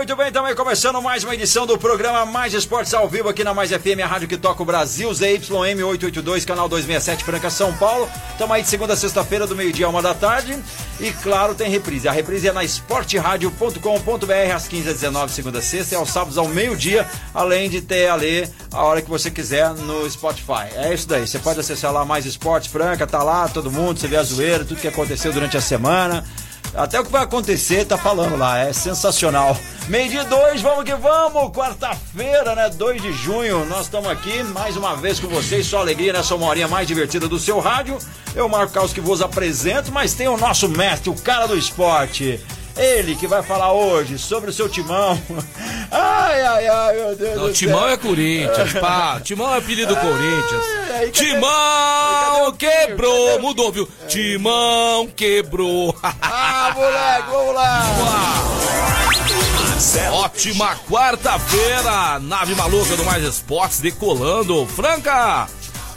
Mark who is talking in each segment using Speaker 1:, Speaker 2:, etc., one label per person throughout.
Speaker 1: Muito bem, também começando mais uma edição do programa Mais Esportes ao vivo aqui na Mais FM, a rádio que toca o Brasil, ZYM 882, canal 267, Franca, São Paulo. Estamos aí de segunda a sexta-feira, do meio-dia a uma da tarde. E claro, tem reprise. A reprise é na esporteradio.com.br às 15 às 19 segunda a sexta e aos sábados ao meio-dia, além de ter a ler a hora que você quiser no Spotify. É isso daí. Você pode acessar lá Mais Esportes Franca, tá lá todo mundo, você vê a zoeira, tudo que aconteceu durante a semana. Até o que vai acontecer, tá falando lá, é sensacional. Meio dia 2, vamos que vamos! Quarta-feira, né? 2 de junho, nós estamos aqui mais uma vez com vocês, só alegria nessa uma horinha mais divertida do seu rádio. Eu, Marco Carlos, que vos apresento, mas tem o nosso mestre, o cara do esporte. Ele que vai falar hoje sobre o seu timão. Ai, ai, ai, meu Deus
Speaker 2: Não,
Speaker 1: do
Speaker 2: Timão
Speaker 1: céu.
Speaker 2: é Corinthians, pá. Timão é apelido do Corinthians.
Speaker 1: Ai, cadê-
Speaker 2: Timão quebrou, mudou, viu? Timão quebrou.
Speaker 1: Ah, moleque, vamos lá!
Speaker 2: Ótima quarta-feira, nave maluca do Mais Esportes decolando. Franca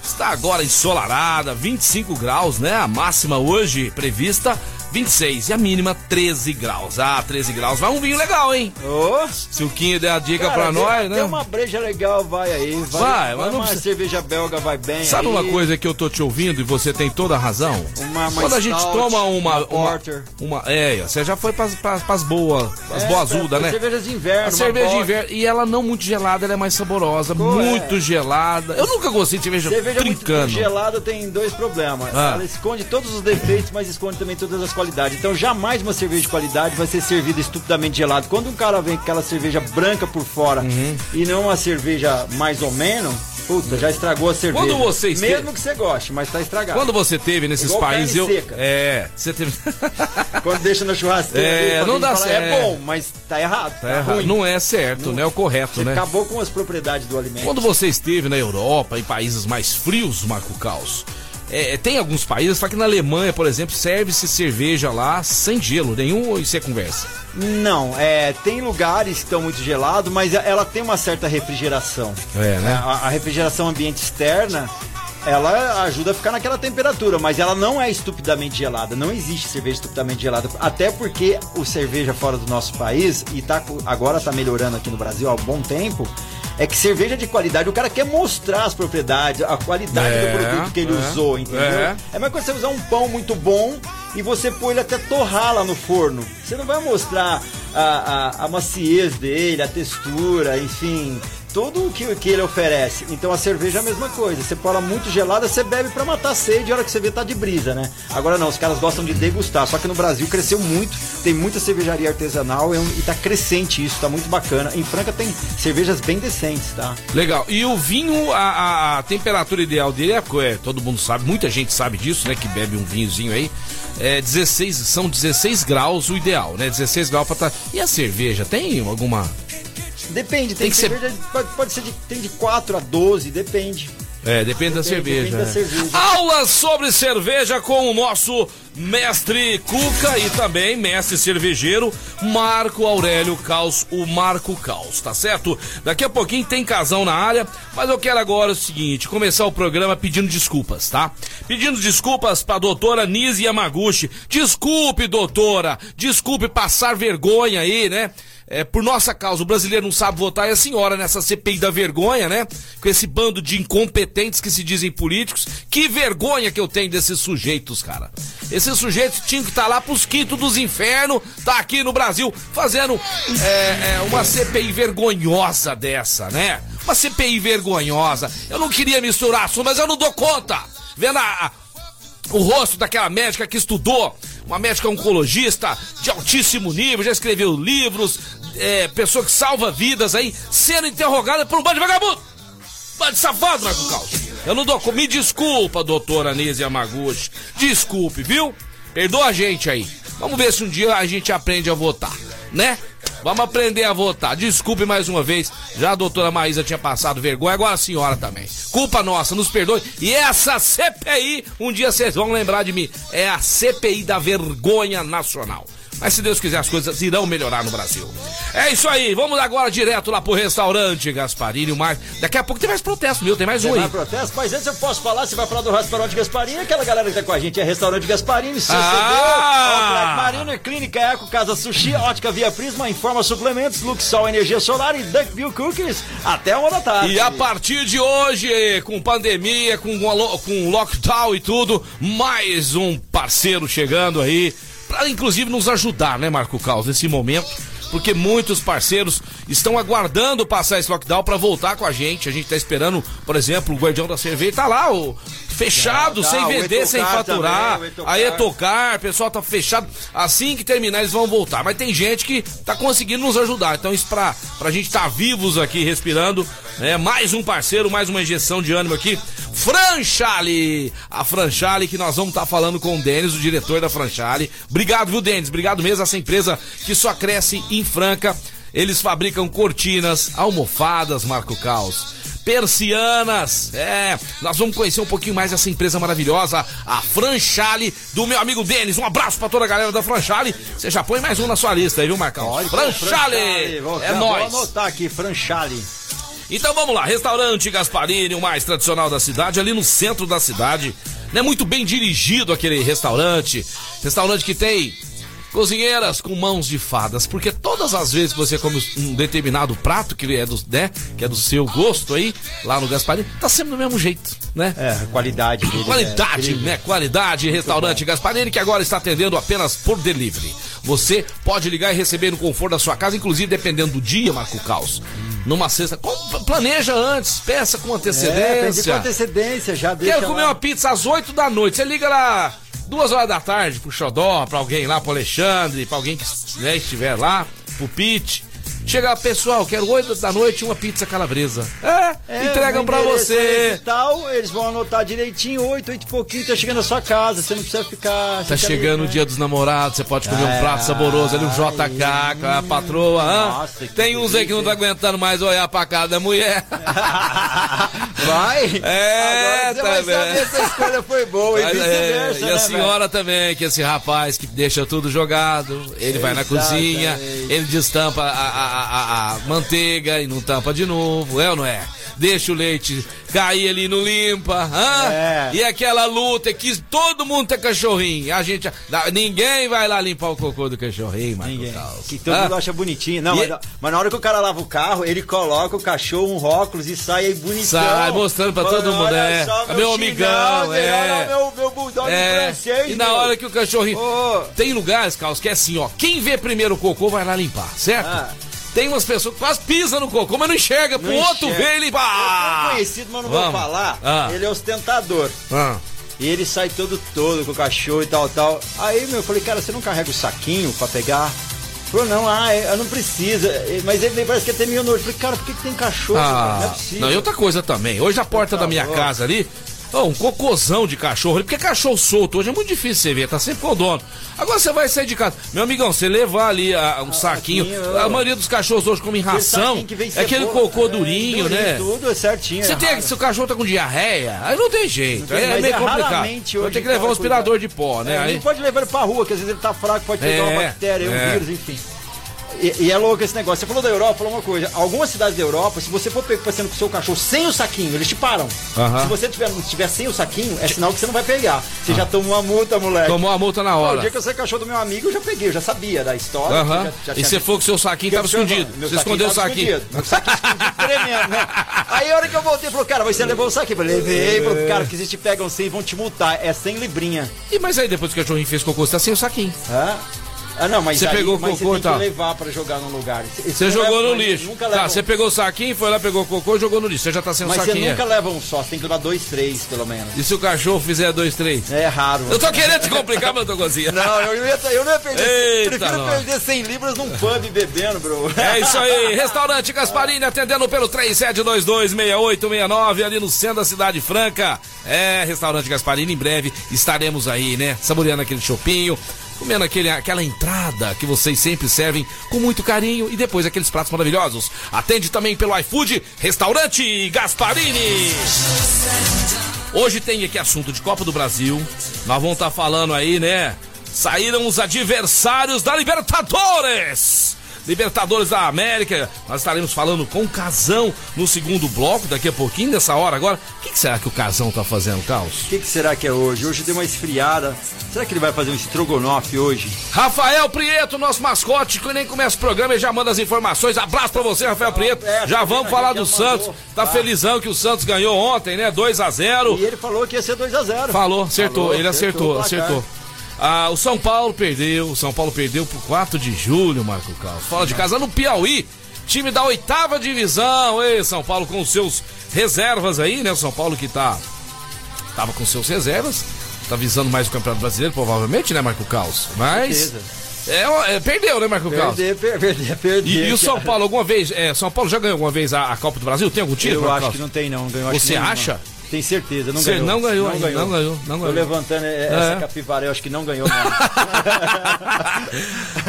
Speaker 2: está agora ensolarada, 25 graus, né? A máxima hoje prevista 26 e a mínima 13 graus. Ah, 13 graus. Vai um vinho legal, hein?
Speaker 1: Ô,
Speaker 2: Se o Quinho der a dica
Speaker 1: cara,
Speaker 2: pra nós,
Speaker 1: tem
Speaker 2: né?
Speaker 1: uma breja legal, vai aí. Vai,
Speaker 2: Vai, mas não
Speaker 1: uma
Speaker 2: precisa-
Speaker 1: cerveja belga vai bem
Speaker 2: Sabe
Speaker 1: aí.
Speaker 2: uma coisa que eu tô te ouvindo e você tem toda a razão?
Speaker 1: Uma- uma
Speaker 2: Quando a gente
Speaker 1: stout,
Speaker 2: toma uma.
Speaker 1: uma porter.
Speaker 2: uma, é, você já foi pras, pras, pras boas, as
Speaker 1: É,
Speaker 2: boazudas,
Speaker 1: pra-
Speaker 2: né?
Speaker 1: Cervejas de inverno.
Speaker 2: A
Speaker 1: uma
Speaker 2: cerveja de inverno, e ela não muito gelada, ela é mais saborosa,
Speaker 1: Pô,
Speaker 2: muito
Speaker 1: é.
Speaker 2: gelada. Eu nunca gostei de cerveja,
Speaker 1: Cerveja muito
Speaker 2: trincando.
Speaker 1: gelada tem dois problemas.
Speaker 2: Ah.
Speaker 1: Ela esconde todos os defeitos, mas esconde também todas as qualidades. Então jamais uma cerveja de qualidade vai ser servida estupidamente gelada. Quando um cara vem com aquela cerveja branca por fora
Speaker 2: Uhum.
Speaker 1: e não uma cerveja mais ou menos, puta, já estragou a cerveja.
Speaker 2: Quando você esteve-
Speaker 1: Mesmo que você goste, mas tá estragado.
Speaker 2: Quando você teve nesses
Speaker 1: Igual
Speaker 2: países, eu.
Speaker 1: seca.
Speaker 2: É, você teve.
Speaker 1: Quando deixa na churrasqueira,
Speaker 2: É,
Speaker 1: ali,
Speaker 2: não dá
Speaker 1: fala,
Speaker 2: certo.
Speaker 1: É bom, mas tá errado.
Speaker 2: Tá errado.
Speaker 1: ruim.
Speaker 2: Não é certo,
Speaker 1: Não-
Speaker 2: né? É o correto,
Speaker 1: Você
Speaker 2: né?
Speaker 1: acabou com as propriedades do alimento.
Speaker 2: Quando você esteve na Europa, em países mais frios, Marco Caos, é, tem alguns países, só que na Alemanha, por exemplo, serve-se cerveja lá sem gelo nenhum ou isso é conversa?
Speaker 1: Não, é, tem lugares que estão muito gelados, mas ela tem uma certa refrigeração.
Speaker 2: É, né?
Speaker 1: A, a refrigeração ambiente externa, ela ajuda a ficar naquela temperatura, mas ela não é estupidamente gelada. Não existe cerveja estupidamente gelada. Até porque o cerveja fora do nosso país, e tá, agora tá melhorando aqui no Brasil há um bom tempo, é que cerveja de qualidade, o cara quer mostrar as propriedades, a qualidade
Speaker 2: É,
Speaker 1: do produto que ele
Speaker 2: é,
Speaker 1: usou, entendeu?
Speaker 2: é.
Speaker 1: É mais quando você usar um pão muito bom e você pôr ele até torrar lá no forno. Você não vai mostrar a, a, a maciez dele, a textura, enfim, tudo o que, que ele oferece. Então a cerveja é a mesma coisa. Você põe ela muito gelada, você bebe pra matar a sede, a hora que você vê tá de brisa, né? Agora não, os caras gostam de degustar. Só que no Brasil cresceu muito, tem muita cervejaria artesanal e, e tá crescente isso, tá muito bacana. Em Franca tem cervejas bem decentes, tá?
Speaker 2: Legal. E o vinho, a, a- a temperatura ideal dele é, é, todo mundo sabe, muita gente sabe disso, né? Que bebe um vinhozinho aí. É 16, são 16 graus o ideal, né? 16 graus pra tá. E a cerveja, tem alguma.
Speaker 1: Depende, tem,
Speaker 2: Tem que ser-
Speaker 1: cerveja, pode, pode ser de, tem de 4 a 12, depende.
Speaker 2: É, depende, da
Speaker 1: Depende-
Speaker 2: cerveja.
Speaker 1: depende da
Speaker 2: né?
Speaker 1: cerveja.
Speaker 2: Aulas sobre cerveja com o nosso mestre Cuca e também mestre cervejeiro Marco Aurélio Caos, o Marco Caos, tá certo? Daqui a pouquinho tem casão na área, mas eu quero agora o seguinte, começar o programa pedindo desculpas, tá? Pedindo desculpas pra doutora Nise Yamaguchi. Desculpe, doutora, desculpe passar vergonha aí, né? É, por nossa causa, o brasileiro não sabe votar e a senhora nessa CPI da vergonha, né? Com esse bando de incompetentes que se dizem políticos. Que vergonha que eu tenho desses sujeitos, cara. Esses sujeitos tinham que estar lá pros quintos dos infernos, tá aqui no Brasil, fazendo é, é, uma CPI vergonhosa dessa, né? Uma CPI vergonhosa. Eu não queria misturar assunto, mas eu não dou conta. Vendo a, a- o rosto daquela médica que estudou, uma médica oncologista de altíssimo nível, já escreveu livros, é, pessoa que salva vidas aí, sendo interrogada por um bando de vagabundo! Bando de safado, Marco Caos! Eu não dou. Me desculpa, doutora Anísia Yamaguchi. Desculpe, viu? Perdoa a gente aí. Vamos ver se um dia a gente aprende a votar. né? Vamos aprender a votar. Desculpe mais uma vez. Já a doutora Maísa tinha passado vergonha, agora a senhora também. Culpa nossa, nos perdoe. E essa CPI, um dia vocês vão lembrar de mim, é a CPI da vergonha nacional. Mas se Deus quiser, as coisas irão melhorar no Brasil. É isso aí, vamos agora direto lá pro restaurante Gasparini. Mais... Daqui a pouco tem mais protesto, meu, tem mais
Speaker 1: Tem
Speaker 2: um aí.
Speaker 1: protesto? Mas antes eu posso falar, você vai falar do restaurante Gasparini, aquela galera que tá com a gente é restaurante Gasparini, CCD,
Speaker 2: Ah!
Speaker 1: Outlet Marino, Clínica Eco, Casa Sushi, Ótica Via Prisma, Informa Suplementos, Luxol Energia Solar e Duckville Cookies, até uma da tarde.
Speaker 2: E a partir de hoje, com pandemia, com, com lockdown e tudo, mais um parceiro chegando aí, para inclusive nos ajudar, né, Marco Caos, nesse momento. Porque muitos parceiros estão aguardando passar esse lockdown para voltar com a gente. A gente tá esperando, por exemplo, o Guardião da Cerveja tá lá, o fechado,
Speaker 1: Tá, tá,
Speaker 2: sem vender, sem faturar.
Speaker 1: também, Etocar.
Speaker 2: É tocar, o pessoal tá fechado. Assim que terminar, eles vão voltar. Mas tem gente que tá conseguindo nos ajudar. Então, isso pra, pra gente estar tá vivos aqui, respirando. né? mais um parceiro, mais uma injeção de ânimo aqui. Franchale! A Franchale que nós vamos estar falando com o Denis, o diretor da Franchale. Obrigado, viu, Denis? Obrigado mesmo, essa empresa que só cresce em Franca. Eles fabricam cortinas, almofadas, Marco Caos. Persianas, é, nós vamos conhecer um pouquinho mais essa empresa maravilhosa, a Franchale, do meu amigo Denis. Um abraço pra toda a galera da Franchale. Você já põe mais um na sua lista aí, viu, Marcão?
Speaker 1: Olha,
Speaker 2: Franchale!
Speaker 1: Vou-
Speaker 2: É
Speaker 1: vou
Speaker 2: nóis!
Speaker 1: anotar aqui, Franchale.
Speaker 2: Então vamos lá, restaurante Gasparini, o mais tradicional da cidade, ali no centro da cidade. Não é muito bem dirigido aquele restaurante. Restaurante que tem cozinheiras com mãos de fadas, porque todas as vezes que você come um determinado prato que é do, né, que é do seu gosto aí, lá no Gasparini, tá sempre do mesmo jeito, né?
Speaker 1: É, qualidade dele.
Speaker 2: Qualidade,
Speaker 1: é
Speaker 2: né? Qualidade, restaurante Gasparini, que agora está atendendo apenas por delivery. Você pode ligar e receber no conforto da sua casa, inclusive dependendo do dia, Marco Caos. Numa sexta. com- Planeja antes, peça com
Speaker 1: É, pede com
Speaker 2: antecedência.
Speaker 1: antecedência, já deixa
Speaker 2: Quero comer
Speaker 1: lá.
Speaker 2: uma pizza às 8 da noite. Você liga lá duas horas da tarde pro Xodó, pra alguém lá, pro Alexandre, pra alguém que né, estiver lá, pro Pete. Chega, pessoal, quero 8 da noite uma pizza calabresa. É,
Speaker 1: É,
Speaker 2: entregam pra
Speaker 1: é
Speaker 2: você.
Speaker 1: e tal, eles vão anotar direitinho, 8, 8 e pouquinho, tá chegando na sua casa, você não precisa ficar...
Speaker 2: Tá chegando
Speaker 1: ali,
Speaker 2: o dia dos namorados, você pode comer um
Speaker 1: Ah,
Speaker 2: prato saboroso ali, um JK com a patroa.
Speaker 1: Nossa,
Speaker 2: Tem uns aí que não tá aguentando mais olhar pra cara da mulher.
Speaker 1: Vai?
Speaker 2: É,
Speaker 1: Agora você
Speaker 2: tá
Speaker 1: vai
Speaker 2: vendo?
Speaker 1: saber se a escolha foi boa e
Speaker 2: Mas, é,
Speaker 1: vice-versa,
Speaker 2: e
Speaker 1: né,
Speaker 2: a senhora também, que esse rapaz que deixa tudo jogado, ele vai na
Speaker 1: Exatamente.
Speaker 2: cozinha, ele destampa a, a, a- a manteiga e não tampa de novo, é ou não é? Deixa o leite cair ali, não limpa, hã?
Speaker 1: É.
Speaker 2: E aquela luta que todo mundo tem cachorrinho, a gente, ninguém vai lá limpar o cocô do cachorrinho, Marco
Speaker 1: Ninguém.
Speaker 2: Caos.
Speaker 1: Que todo
Speaker 2: Hã?
Speaker 1: mundo acha bonitinho. Não,
Speaker 2: E-
Speaker 1: mas, mas na hora que o cara lava o carro, ele coloca o cachorro, um óculos e sai aí bonitão.
Speaker 2: Sai mostrando pra todo mundo, é. É meu amigão,
Speaker 1: chinelo,
Speaker 2: é.
Speaker 1: Meu, meu bulldog
Speaker 2: É,
Speaker 1: francês.
Speaker 2: e na
Speaker 1: meu.
Speaker 2: hora que o cachorrinho.
Speaker 1: Ô.
Speaker 2: Tem lugares, Carlos, que é assim, ó. Quem vê primeiro o cocô vai lá limpar, certo?
Speaker 1: Ah.
Speaker 2: Tem umas pessoas que quase pisam no cocô, mas não enxerga. Pro
Speaker 1: Não
Speaker 2: outro
Speaker 1: enxerga.
Speaker 2: ver ele. Ah!
Speaker 1: conhecido, mas não
Speaker 2: Vamos.
Speaker 1: vou falar.
Speaker 2: Ah.
Speaker 1: Ele é ostentador.
Speaker 2: Ah.
Speaker 1: E ele sai todo todo com o cachorro e tal, tal. Aí, meu, eu falei, cara, você não carrega o saquinho pra pegar? Falou, não, ah, é, eu não precisa. Mas ele parece que tem meio nojo. Eu falei, cara, por que, que tem cachorro?
Speaker 2: Ah,
Speaker 1: não é possível.
Speaker 2: não, e outra coisa também. Hoje a porta da minha casa ali, ó, um cocôzão de cachorro ali, porque cachorro solto hoje é muito difícil você ver, tá sempre com o dono. Agora você vai sair de casa. Meu amigão, você levar ali ah, um saquinho.
Speaker 1: saquinho,
Speaker 2: A
Speaker 1: ó.
Speaker 2: maioria dos cachorros hoje comem ração. É aquele
Speaker 1: cebola,
Speaker 2: cocô
Speaker 1: é,
Speaker 2: durinho, né?
Speaker 1: Tudo é certinho.
Speaker 2: Você
Speaker 1: é
Speaker 2: tem,
Speaker 1: raro.
Speaker 2: se o cachorro tá com diarreia, aí não tem jeito.
Speaker 1: Não
Speaker 2: é
Speaker 1: mas
Speaker 2: meio
Speaker 1: é
Speaker 2: complicado. Vai ter que levar um
Speaker 1: ela
Speaker 2: aspirador de pó, né?
Speaker 1: É,
Speaker 2: Aí,
Speaker 1: Nem pode levar ele pra rua, que às vezes ele tá fraco, pode pegar
Speaker 2: É,
Speaker 1: uma bactéria, um
Speaker 2: é.
Speaker 1: vírus, enfim. E, e é louco esse negócio. Você falou da Europa, falou uma coisa. Algumas cidades da Europa, se você for pego passeando com o seu cachorro sem o saquinho, eles te param. Se você tiver, estiver sem o saquinho, é sinal que você não vai pegar. Você já tomou uma multa, moleque.
Speaker 2: tomou a multa na
Speaker 1: Ó, O
Speaker 2: hora.
Speaker 1: dia que eu saí o cachorro do meu amigo, eu já peguei, eu já sabia da história. Já- já
Speaker 2: E você foi com o seu saquinho, tava escondido.
Speaker 1: meu
Speaker 2: Você escondeu o saquinho.
Speaker 1: Meu saquinho escondido tremendo, né? Aí a hora que eu voltei, falou, cara, você levou o saquinho? Eu falei, levei, falou, cara, porque se te pegam sem, vão te multar. É 100 librinha.
Speaker 2: E mas aí depois que o cachorrinho fez cocô, você tá sem o saquinho.
Speaker 1: Ah, não, mas
Speaker 2: Você
Speaker 1: aí,
Speaker 2: pegou
Speaker 1: mas
Speaker 2: cocô,
Speaker 1: você tem
Speaker 2: tá?
Speaker 1: que levar pra jogar num lugar.
Speaker 2: Você jogou no lixo.
Speaker 1: Nunca
Speaker 2: Tá,
Speaker 1: leva,
Speaker 2: você pegou o saquinho, foi lá, pegou o cocô e jogou no lixo. Você já tá sem o
Speaker 1: mas você
Speaker 2: saquinho.
Speaker 1: nunca leva um só, você tem que levar dois, três, pelo menos.
Speaker 2: E se o cachorro fizer dois, três?
Speaker 1: É raro.
Speaker 2: Eu tô querendo te complicar, mas eu tô cozinha.
Speaker 1: Não, eu não ia, eu não ia perder.
Speaker 2: Eita,
Speaker 1: prefiro
Speaker 2: nós.
Speaker 1: perder 100 libras num pub bebendo, bro.
Speaker 2: É isso aí, restaurante Gasparini atendendo pelo 37226869 ali no centro da cidade franca. É, restaurante Gasparini, em breve estaremos aí, né? Saboreando aquele chopinho. Comendo aquele, aquela entrada que vocês sempre servem com muito carinho e depois aqueles pratos maravilhosos. Atende também pelo iFood, Restaurante Gasparini. Hoje tem aqui assunto de Copa do Brasil. Nós vamos estar tá falando aí, né? Saíram os adversários da Libertadores. Libertadores da América. Nós estaremos falando com o Casão no segundo bloco, daqui a pouquinho, nessa hora agora. O que, que será que o Casão tá fazendo, Caos?
Speaker 1: O que, que, será que é hoje? Hoje deu uma esfriada. Será que ele vai fazer um estrogonofe hoje?
Speaker 2: Rafael Prieto, nosso mascote, que nem começa o programa e já manda as informações. Abraço pra você, Rafael Prieto. É, já vamos falar do Santos. Mandou. Tá, tá felizão que o Santos ganhou ontem, né? 2 a 0
Speaker 1: E ele falou que ia ser 2 a 0
Speaker 2: Falou, acertou. Falou, ele acertou, acertou. acertou. Ah, o São Paulo perdeu, o São Paulo perdeu por 4 de julho, Marco Carlos. Fala de casa no Piauí, time da oitava divisão. Ei, São Paulo com seus reservas aí, né? O São Paulo que tá tava com seus reservas, tá visando mais o Campeonato Brasileiro, provavelmente, né, Marco Carlos? Mas é, é, perdeu, né, Marco Carlos?
Speaker 1: Perder, perder, perder.
Speaker 2: E, e, o São Paulo, alguma vez, é, São Paulo já ganhou alguma vez a, a Copa do Brasil? Tem algum título?
Speaker 1: Eu acho Carlos? que não tem, não. Ganhou,
Speaker 2: Você acha?
Speaker 1: Tem certeza, não
Speaker 2: Você
Speaker 1: ganhou.
Speaker 2: Não ganhou, não ganhou. Não ganhou, não ganhou.
Speaker 1: Tô levantando essa é. capivara, eu acho que não ganhou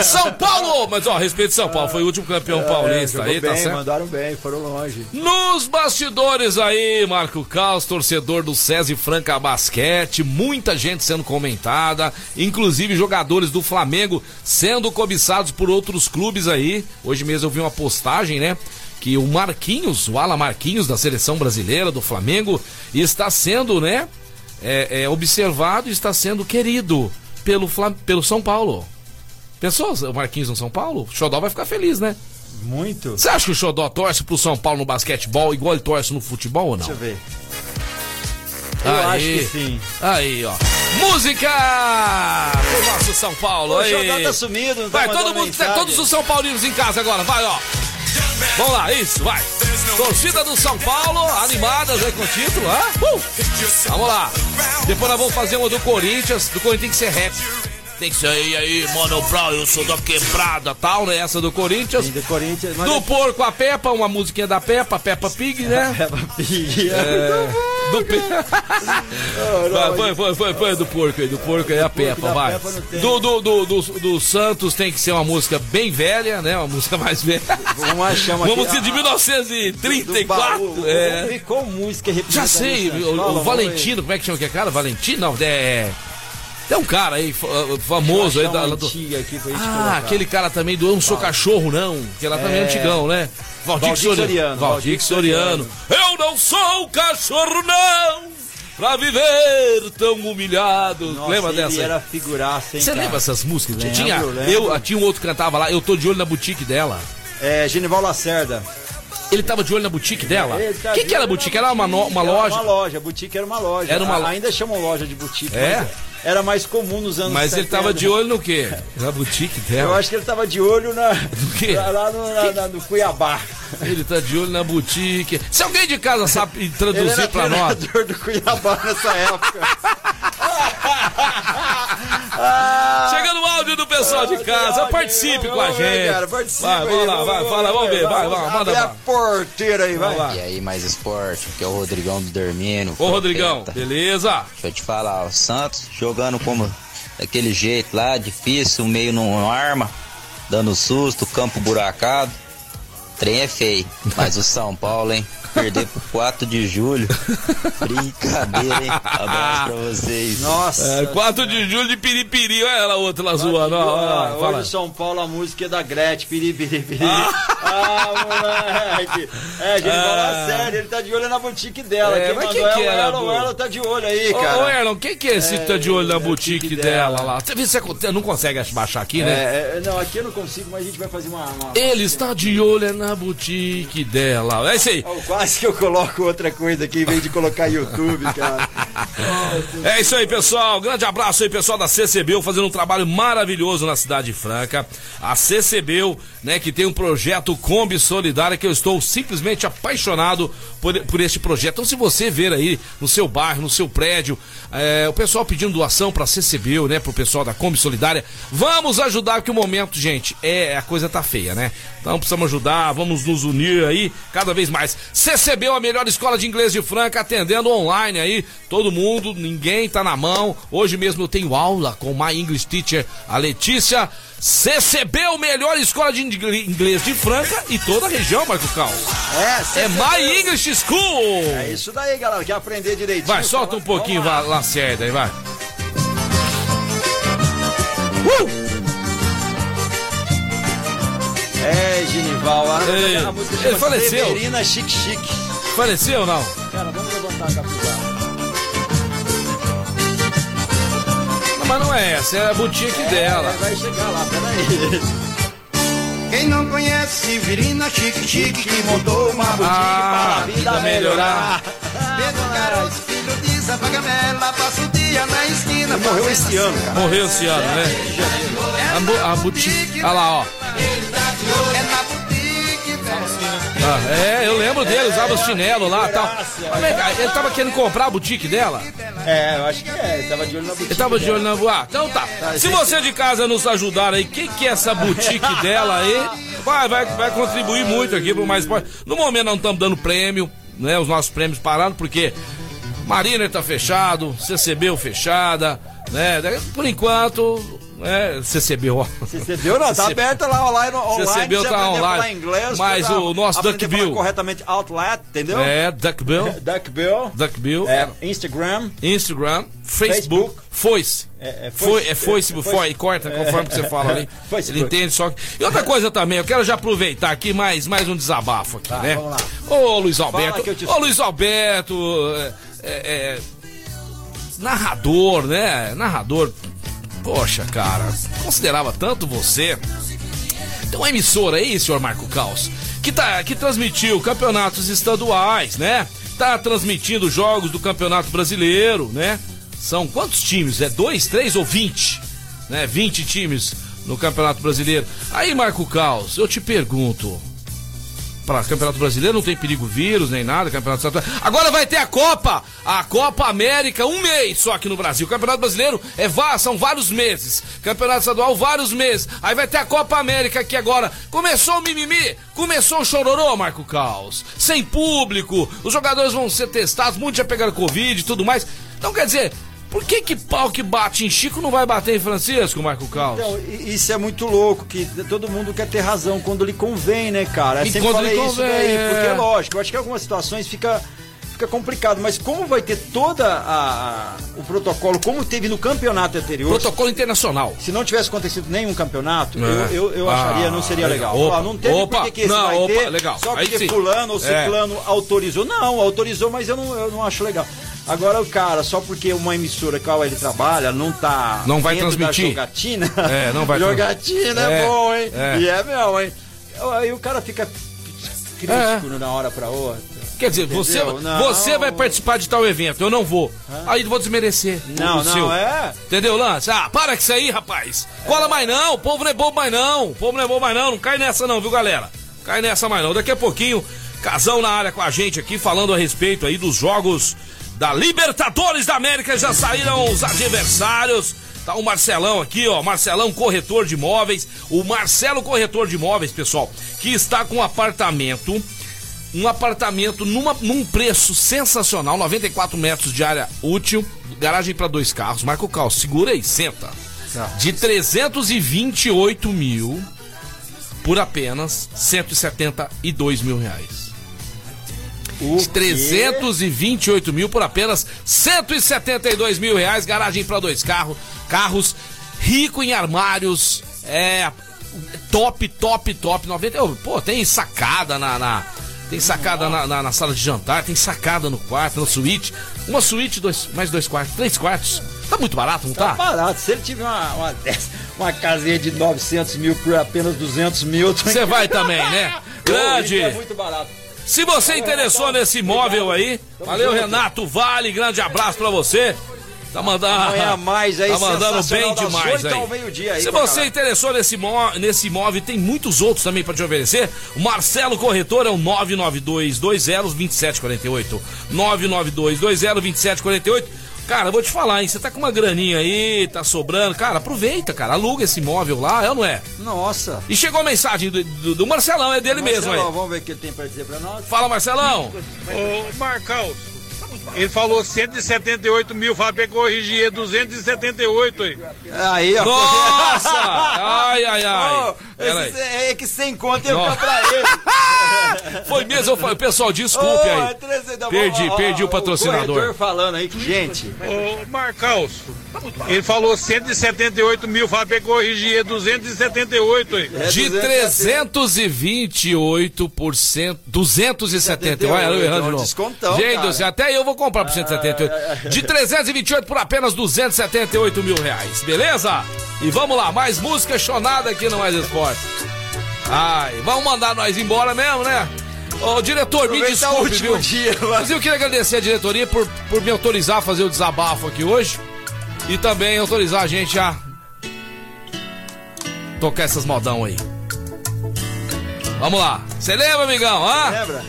Speaker 2: São Paulo! Mas ó, a respeito de São Paulo, foi o último campeão é, paulista aí, tá
Speaker 1: bem,
Speaker 2: tá certo?
Speaker 1: Mandaram bem, foram longe.
Speaker 2: Nos bastidores aí, Marco Caos, torcedor do SESI Franca Basquete, muita gente sendo comentada, inclusive jogadores do Flamengo sendo cobiçados por outros clubes aí. Hoje mesmo eu vi uma postagem, né? que o Marquinhos, o Ala Marquinhos da seleção brasileira, do Flamengo, está sendo, né, é, é, observado e está sendo querido pelo, pelo São Paulo. Pensou o Marquinhos no São Paulo? O Xodó vai ficar feliz, né?
Speaker 1: Muito.
Speaker 2: Você acha que o Xodó torce pro São Paulo no basquetebol igual ele torce no futebol ou não?
Speaker 1: Deixa eu ver. Eu
Speaker 2: aí,
Speaker 1: acho que sim.
Speaker 2: Aí, ó. Música pro nosso São Paulo. O
Speaker 1: Xodó tá sumido, não tá
Speaker 2: Vai, todo mundo, todos os São Paulinos em casa agora, vai, ó. Vamos lá, isso, vai. Torcida do São Paulo, animadas aí com o título, ah? Uh! Vamos lá. Depois nós vamos fazer uma do Corinthians. Do Corinthians tem que ser rap. Tem que ser aí, aí, Mano Brown, eu sou da quebrada tal, né? Essa do Corinthians. Sim,
Speaker 1: do Corinthians.
Speaker 2: Do Porco a Peppa, uma musiquinha da Peppa, Peppa Pig, né?
Speaker 1: Peppa Pig. É...
Speaker 2: Do Pe... vai, foi, foi, foi, foi do porco aí, do porco aí a Peppa, vai. Do, do, do, do, do Santos tem que ser uma música bem velha, né? Uma música mais velha.
Speaker 1: Vamos achar uma
Speaker 2: Vamos ser de 1934.
Speaker 1: é. Qual música
Speaker 2: Já sei, o, Valentino, como é que chama que é cara? Valentino? Não, é. Tem um cara aí famoso aí da, do...
Speaker 1: aqui pra
Speaker 2: Ah, aquele cara também do Eu Não Sou Cachorro, não. Que ela também é antigão, né?
Speaker 1: Valdir Soriano.
Speaker 2: Valdir Soriano. Eu não sou cachorro, não! Pra viver tão humilhado.
Speaker 1: Nossa,
Speaker 2: lembra
Speaker 1: ele
Speaker 2: dessa?
Speaker 1: era figuraça, hein,
Speaker 2: Você lembra essas músicas?
Speaker 1: Lembro,
Speaker 2: tinha,
Speaker 1: lembro.
Speaker 2: Eu, tinha um outro que cantava lá, eu tô de olho na boutique dela.
Speaker 1: É, Genival Lacerda.
Speaker 2: Ele tava de olho na boutique dela? O tá que, que era a boutique? Era uma, no, uma loja?
Speaker 1: Era uma loja, a boutique era uma loja.
Speaker 2: Era uma...
Speaker 1: Ainda chamam loja de boutique.
Speaker 2: É?
Speaker 1: era mais comum nos anos
Speaker 2: Mas
Speaker 1: 70.
Speaker 2: ele tava de olho no quê? Na boutique dela?
Speaker 1: Eu acho que ele tava de olho na,
Speaker 2: no quê?
Speaker 1: lá no, na, na, no Cuiabá.
Speaker 2: Ele tá de olho na boutique. Se alguém de casa sabe traduzir pra nós.
Speaker 1: Ele do Cuiabá nessa época.
Speaker 2: Chega no áudio do pessoal de casa, participe com a gente.
Speaker 1: Cara, participe
Speaker 2: vai, vamos lá, vai, fala, vamos ver, vai, vai, manda
Speaker 1: lá. a porteira aí, vai.
Speaker 3: E aí, mais esporte, que é o Rodrigão do Dormino.
Speaker 2: Ô, Rodrigão, beleza?
Speaker 3: Deixa eu te falar, o Santos jogando como daquele jeito lá, difícil, meio não arma, dando susto, campo buracado. Trem é feio, mas o São Paulo, hein? Perder pro 4 de julho. Brincadeira, hein? Abraço pra vocês.
Speaker 1: Nossa.
Speaker 2: É, 4 de julho de piripiri. Olha ela outra lá zoando.
Speaker 1: Hoje São Paulo a música é da Gretchen, piripiri. Piri. Ah. ah, moleque. É, gente, ah. falar sério, ele tá de olho na boutique dela.
Speaker 2: É,
Speaker 1: Quem
Speaker 2: mas
Speaker 1: mandou
Speaker 2: que que
Speaker 1: é o
Speaker 2: era,
Speaker 1: Erlon, o Erlon tá de olho aí,
Speaker 2: ô,
Speaker 1: cara.
Speaker 2: Ô, Erlon, quem que é esse que tá de olho na é, boutique dela, lá? Você, você não consegue baixar aqui, né?
Speaker 1: É, não, aqui eu não consigo, mas a gente vai fazer uma... uma...
Speaker 2: Ele está de olho na boutique dela. É isso aí.
Speaker 1: Oh, quase que eu coloco outra coisa aqui em vez de colocar YouTube, cara.
Speaker 2: é isso aí, pessoal. Grande abraço aí, pessoal da CCBU, fazendo um trabalho maravilhoso na Cidade Franca. A CCBU, né, que tem um projeto Kombi Solidária que eu estou simplesmente apaixonado por, por este projeto. Então, se você ver aí no seu bairro, no seu prédio, é, o pessoal pedindo doação para a CCBU, né, pro pessoal da Kombi Solidária, vamos ajudar que o momento, gente, é a coisa tá feia, né? Então precisamos ajudar, vamos nos unir aí cada vez mais. CCB, a melhor escola de inglês de Franca, atendendo online aí, todo mundo, ninguém tá na mão. Hoje mesmo eu tenho aula com My English Teacher, a Letícia. CCB, a melhor escola de inglês de Franca e toda a região, Marco Cal.
Speaker 1: É,
Speaker 2: É My English School.
Speaker 1: É isso daí, galera. Quer aprender direitinho?
Speaker 2: Vai, solta um pouquinho, vai, Lacerda aí, vai. Uh!
Speaker 1: É, Genival. A,
Speaker 2: Ei,
Speaker 1: a música
Speaker 2: ele
Speaker 1: chama
Speaker 2: faleceu.
Speaker 1: Severina Chique Chique.
Speaker 2: Faleceu ou não?
Speaker 1: Cara, vamos levantar a capivara.
Speaker 2: Mas não é essa, é a boutique dela.
Speaker 1: É, vai chegar lá, peraí.
Speaker 4: Quem não conhece Severina Chique Chique que montou uma boutique
Speaker 2: Ah,
Speaker 4: para a vida
Speaker 2: melhorar.
Speaker 4: Pedro Caras, filho de Zapagamela, passa o dia na esquina.
Speaker 1: Ele morreu esse ano, cara.
Speaker 2: Morreu esse ano, né? A, bu- a boutique. Olha lá, ó.
Speaker 4: É velho.
Speaker 2: Ah, é, eu lembro dele, usava os chinelos lá e tal. Mas ele tava querendo comprar a boutique dela?
Speaker 1: É, eu acho que é. Ele tava de olho na boutique.
Speaker 2: Ele tava de olho na boa. Então tá. Se você de casa nos ajudar aí, quem que é essa boutique dela aí? Vai, vai, vai contribuir muito aqui pro Mais. No momento não estamos dando prêmio, né? Os nossos prêmios pararam, porque Mariner tá fechado, CCBU fechada, né? Por enquanto, né? CCBU.
Speaker 1: CCBU não, tá
Speaker 2: CCB.
Speaker 1: aberto lá online. online
Speaker 2: CCBU
Speaker 1: você
Speaker 2: tá online.
Speaker 1: Inglês,
Speaker 2: Mas o nosso Duckbill.
Speaker 1: corretamente outlet, entendeu?
Speaker 2: É, Duckbill,
Speaker 1: Duckbill.
Speaker 2: Duckbill,
Speaker 1: É, Instagram.
Speaker 2: Instagram, Facebook. Foice.
Speaker 1: É, é
Speaker 2: Foi,
Speaker 1: foice.
Speaker 2: é foice,
Speaker 1: É,
Speaker 2: foi,
Speaker 1: foice.
Speaker 2: corta conforme que você fala ali. Ele entende só que. E outra coisa também, eu quero já aproveitar aqui mais, mais um desabafo aqui, né?
Speaker 1: vamos lá.
Speaker 2: Ô Luiz Alberto,
Speaker 1: te
Speaker 2: ô Luiz Alberto, é, é, é, narrador, né? Narrador. Poxa, cara, considerava tanto você. Tem uma emissora aí, senhor Marco Caos, que, tá, que transmitiu campeonatos estaduais, né? Tá transmitindo jogos do Campeonato Brasileiro, né? São quantos times? É dois, três ou vinte? Né? 20 times no Campeonato Brasileiro. Aí, Marco Caos, eu te pergunto. Para Campeonato Brasileiro não tem perigo vírus nem nada, Campeonato Estadual. Agora vai ter a Copa, a Copa América, um mês só aqui no Brasil. Campeonato Brasileiro é vá, são vários meses. Campeonato Estadual, vários meses. Aí vai ter a Copa América aqui agora. Começou o mimimi, começou o chororô, Marco Caos. Sem público, os jogadores vão ser testados, muitos já pegaram Covid e tudo mais. Então quer dizer, por que que pau que bate em Chico não vai bater em Francisco, Marco Caos?
Speaker 1: Então, isso é muito louco, que todo mundo quer ter razão quando lhe convém, né, cara? Eu
Speaker 2: E
Speaker 1: sempre falei isso
Speaker 2: convém,
Speaker 1: daí,
Speaker 2: é.
Speaker 1: porque é lógico, eu acho que em algumas situações fica, fica complicado, mas como vai ter toda a, a- o protocolo, como teve no campeonato anterior,
Speaker 2: Protocolo internacional.
Speaker 1: se não tivesse acontecido nenhum campeonato,
Speaker 2: É.
Speaker 1: eu, eu, eu
Speaker 2: Ah,
Speaker 1: acharia, não seria legal.
Speaker 2: legal. Opa,
Speaker 1: não teve
Speaker 2: opa,
Speaker 1: por que esse
Speaker 2: não,
Speaker 1: vai
Speaker 2: opa,
Speaker 1: ter,
Speaker 2: legal.
Speaker 1: só porque fulano ou
Speaker 2: É.
Speaker 1: ciclano autorizou. Não, autorizou, mas eu não, eu não acho legal. Agora o cara, só porque uma emissora que ele trabalha não tá
Speaker 2: Não vai transmitir.
Speaker 1: jogatina.
Speaker 2: É, não vai
Speaker 1: Jogatina é,
Speaker 2: É,
Speaker 1: bom, hein?
Speaker 2: é.
Speaker 1: E é mesmo, hein? Aí o cara fica crítico
Speaker 2: É.
Speaker 1: na hora pra outra.
Speaker 2: Quer dizer, você?
Speaker 1: Não.
Speaker 2: você vai participar de tal evento, eu não vou. Aí vou desmerecer.
Speaker 1: Não, não,
Speaker 2: seu.
Speaker 1: é.
Speaker 2: Entendeu, Lance? Ah, para com isso aí, rapaz. Cola mais não, o povo não é bobo mais não. O povo não é bobo mais não. Não cai nessa não, viu, galera? Cai nessa mais não. Daqui a pouquinho, Casão na área com a gente aqui, falando a respeito aí dos jogos da Libertadores da América. Já saíram os adversários. Tá o Marcelão aqui, ó. Marcelão, corretor de imóveis. O Marcelo, corretor de imóveis, pessoal, que está com um apartamento um apartamento numa, num preço sensacional, 94 metros de área útil, garagem para dois carros. Marco Cal, segura aí, senta. De 328 mil por apenas 172 mil reais.
Speaker 1: O
Speaker 2: De
Speaker 1: quê?
Speaker 2: 328 mil por apenas 172 mil reais, garagem para dois carros, carros, rico em armários, é top, top, top, 90. Ô, Pô, tem sacada na, na- tem sacada na, na- na sala de jantar, tem sacada no quarto, na suíte, uma suíte, dois, mais dois quartos, três quartos. Tá muito barato, não
Speaker 1: Tá
Speaker 2: tá?
Speaker 1: barato. Se ele tiver uma, uma, uma casinha de 900 mil por apenas 200 mil...
Speaker 2: Você vai também, né? Grande.
Speaker 1: É muito barato.
Speaker 2: Se você interessou nesse imóvel aí, valeu. Renato Vale, grande abraço pra você. Tá mandando,
Speaker 1: Amanhã mais aí,
Speaker 2: tá mandando bem demais
Speaker 1: 8
Speaker 2: aí.
Speaker 1: aí
Speaker 2: Se você
Speaker 1: galera.
Speaker 2: interessou nesse, nesse imóvel, tem muitos outros também pra te oferecer. O Marcelo Corretor é o 992 20 2748. 992 20 2748. Cara, eu vou te falar, hein? Você tá com uma graninha aí, tá sobrando. Cara, aproveita, cara. Aluga esse imóvel lá, é ou não é?
Speaker 1: Nossa.
Speaker 2: E chegou a mensagem do, do, do Marcelão, é dele mesmo
Speaker 1: Marcelão,
Speaker 2: aí.
Speaker 1: Vamos ver o que ele tem pra dizer pra nós.
Speaker 2: Fala, Marcelão.
Speaker 5: Ô, Marcão, ele falou 178 mil, pra corrigir, é 278 aí.
Speaker 1: Aí, ó.
Speaker 2: Nossa! Ai, ai, ai. Pera
Speaker 1: esse- é que sem conta eu pra ele.
Speaker 2: Foi mesmo, eu falei, pessoal, desculpe
Speaker 1: é
Speaker 2: aí.
Speaker 1: 13 da-
Speaker 2: Perdi, perdi o patrocinador.
Speaker 1: corretor falando aí gente,
Speaker 5: Ô, Marcão, ele falou 178 mil, fala pra corrigir, é 278 aí.
Speaker 1: é
Speaker 2: De 328%, 270, olha eu errando de
Speaker 1: É um
Speaker 2: novo.
Speaker 1: descontão,
Speaker 2: Gente
Speaker 1: cara.
Speaker 2: até eu vou comprar por 178. De 328 por apenas 278 mil reais, beleza? E vamos lá, mais música chonada aqui no Mais Esporte. Ai, vamos mandar nós embora mesmo, né? Ô, diretor, me desculpe,
Speaker 1: último
Speaker 2: viu?
Speaker 1: dia, vai.
Speaker 2: Mas eu queria agradecer a diretoria por, por me autorizar a fazer o desabafo aqui hoje. E também autorizar a gente a tocar essas modão aí. Vamos lá. Você lembra, amigão? Hã?
Speaker 1: lembra?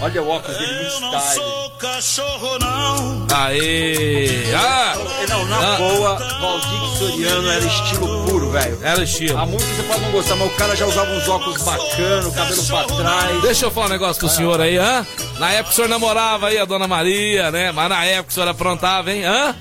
Speaker 1: Olha o óculos dele muito style.
Speaker 5: cachorro não.
Speaker 2: Aê! Ah!
Speaker 1: Não, na
Speaker 2: Ah.
Speaker 1: boa, Valdir Soriano era estilo puro, velho.
Speaker 2: Era estilo.
Speaker 1: A música você pode não gostar, mas o cara já usava uns óculos bacanos, cabelo pra trás.
Speaker 2: Deixa eu falar um negócio com o senhor aí, hã? Na época o senhor namorava aí a dona Maria, né? Mas na época o senhor aprontava, hein? Hã?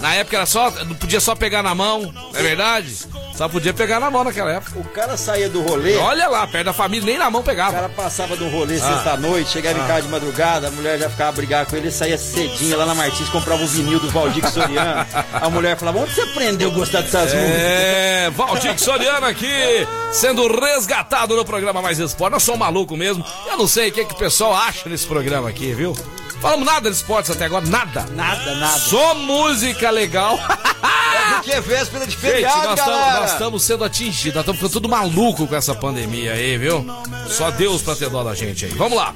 Speaker 2: Na época era só. Não podia só pegar na mão, não é verdade? Só podia pegar na mão naquela época.
Speaker 1: O cara saía do rolê,
Speaker 2: Olha lá, perto da família, nem na mão
Speaker 1: o
Speaker 2: pegava.
Speaker 1: cara passava do rolê
Speaker 2: Ah.
Speaker 1: sexta-noite, chegava em casa de madrugada, a mulher já ficava a brigar com ele, saía cedinho lá na Martins, comprava o vinil do Valdir Soriano. A mulher falava, onde você aprendeu a gostar dessas músicas?
Speaker 2: É, Valdir Soriano aqui, sendo resgatado no programa Mais Esporte. Eu sou um maluco mesmo. Eu não sei o que, que o pessoal acha nesse programa aqui, viu? Falamos nada de esportes até agora, nada.
Speaker 1: Nada, nada.
Speaker 2: Só música legal.
Speaker 1: É porque é véspera de
Speaker 2: Gente,
Speaker 1: feriado,
Speaker 2: nós tamo-
Speaker 1: galera.
Speaker 2: nós estamos sendo atingidos, nós estamos ficando tudo maluco com essa pandemia aí, viu? Só Deus pra ter dó da gente aí. Vamos lá.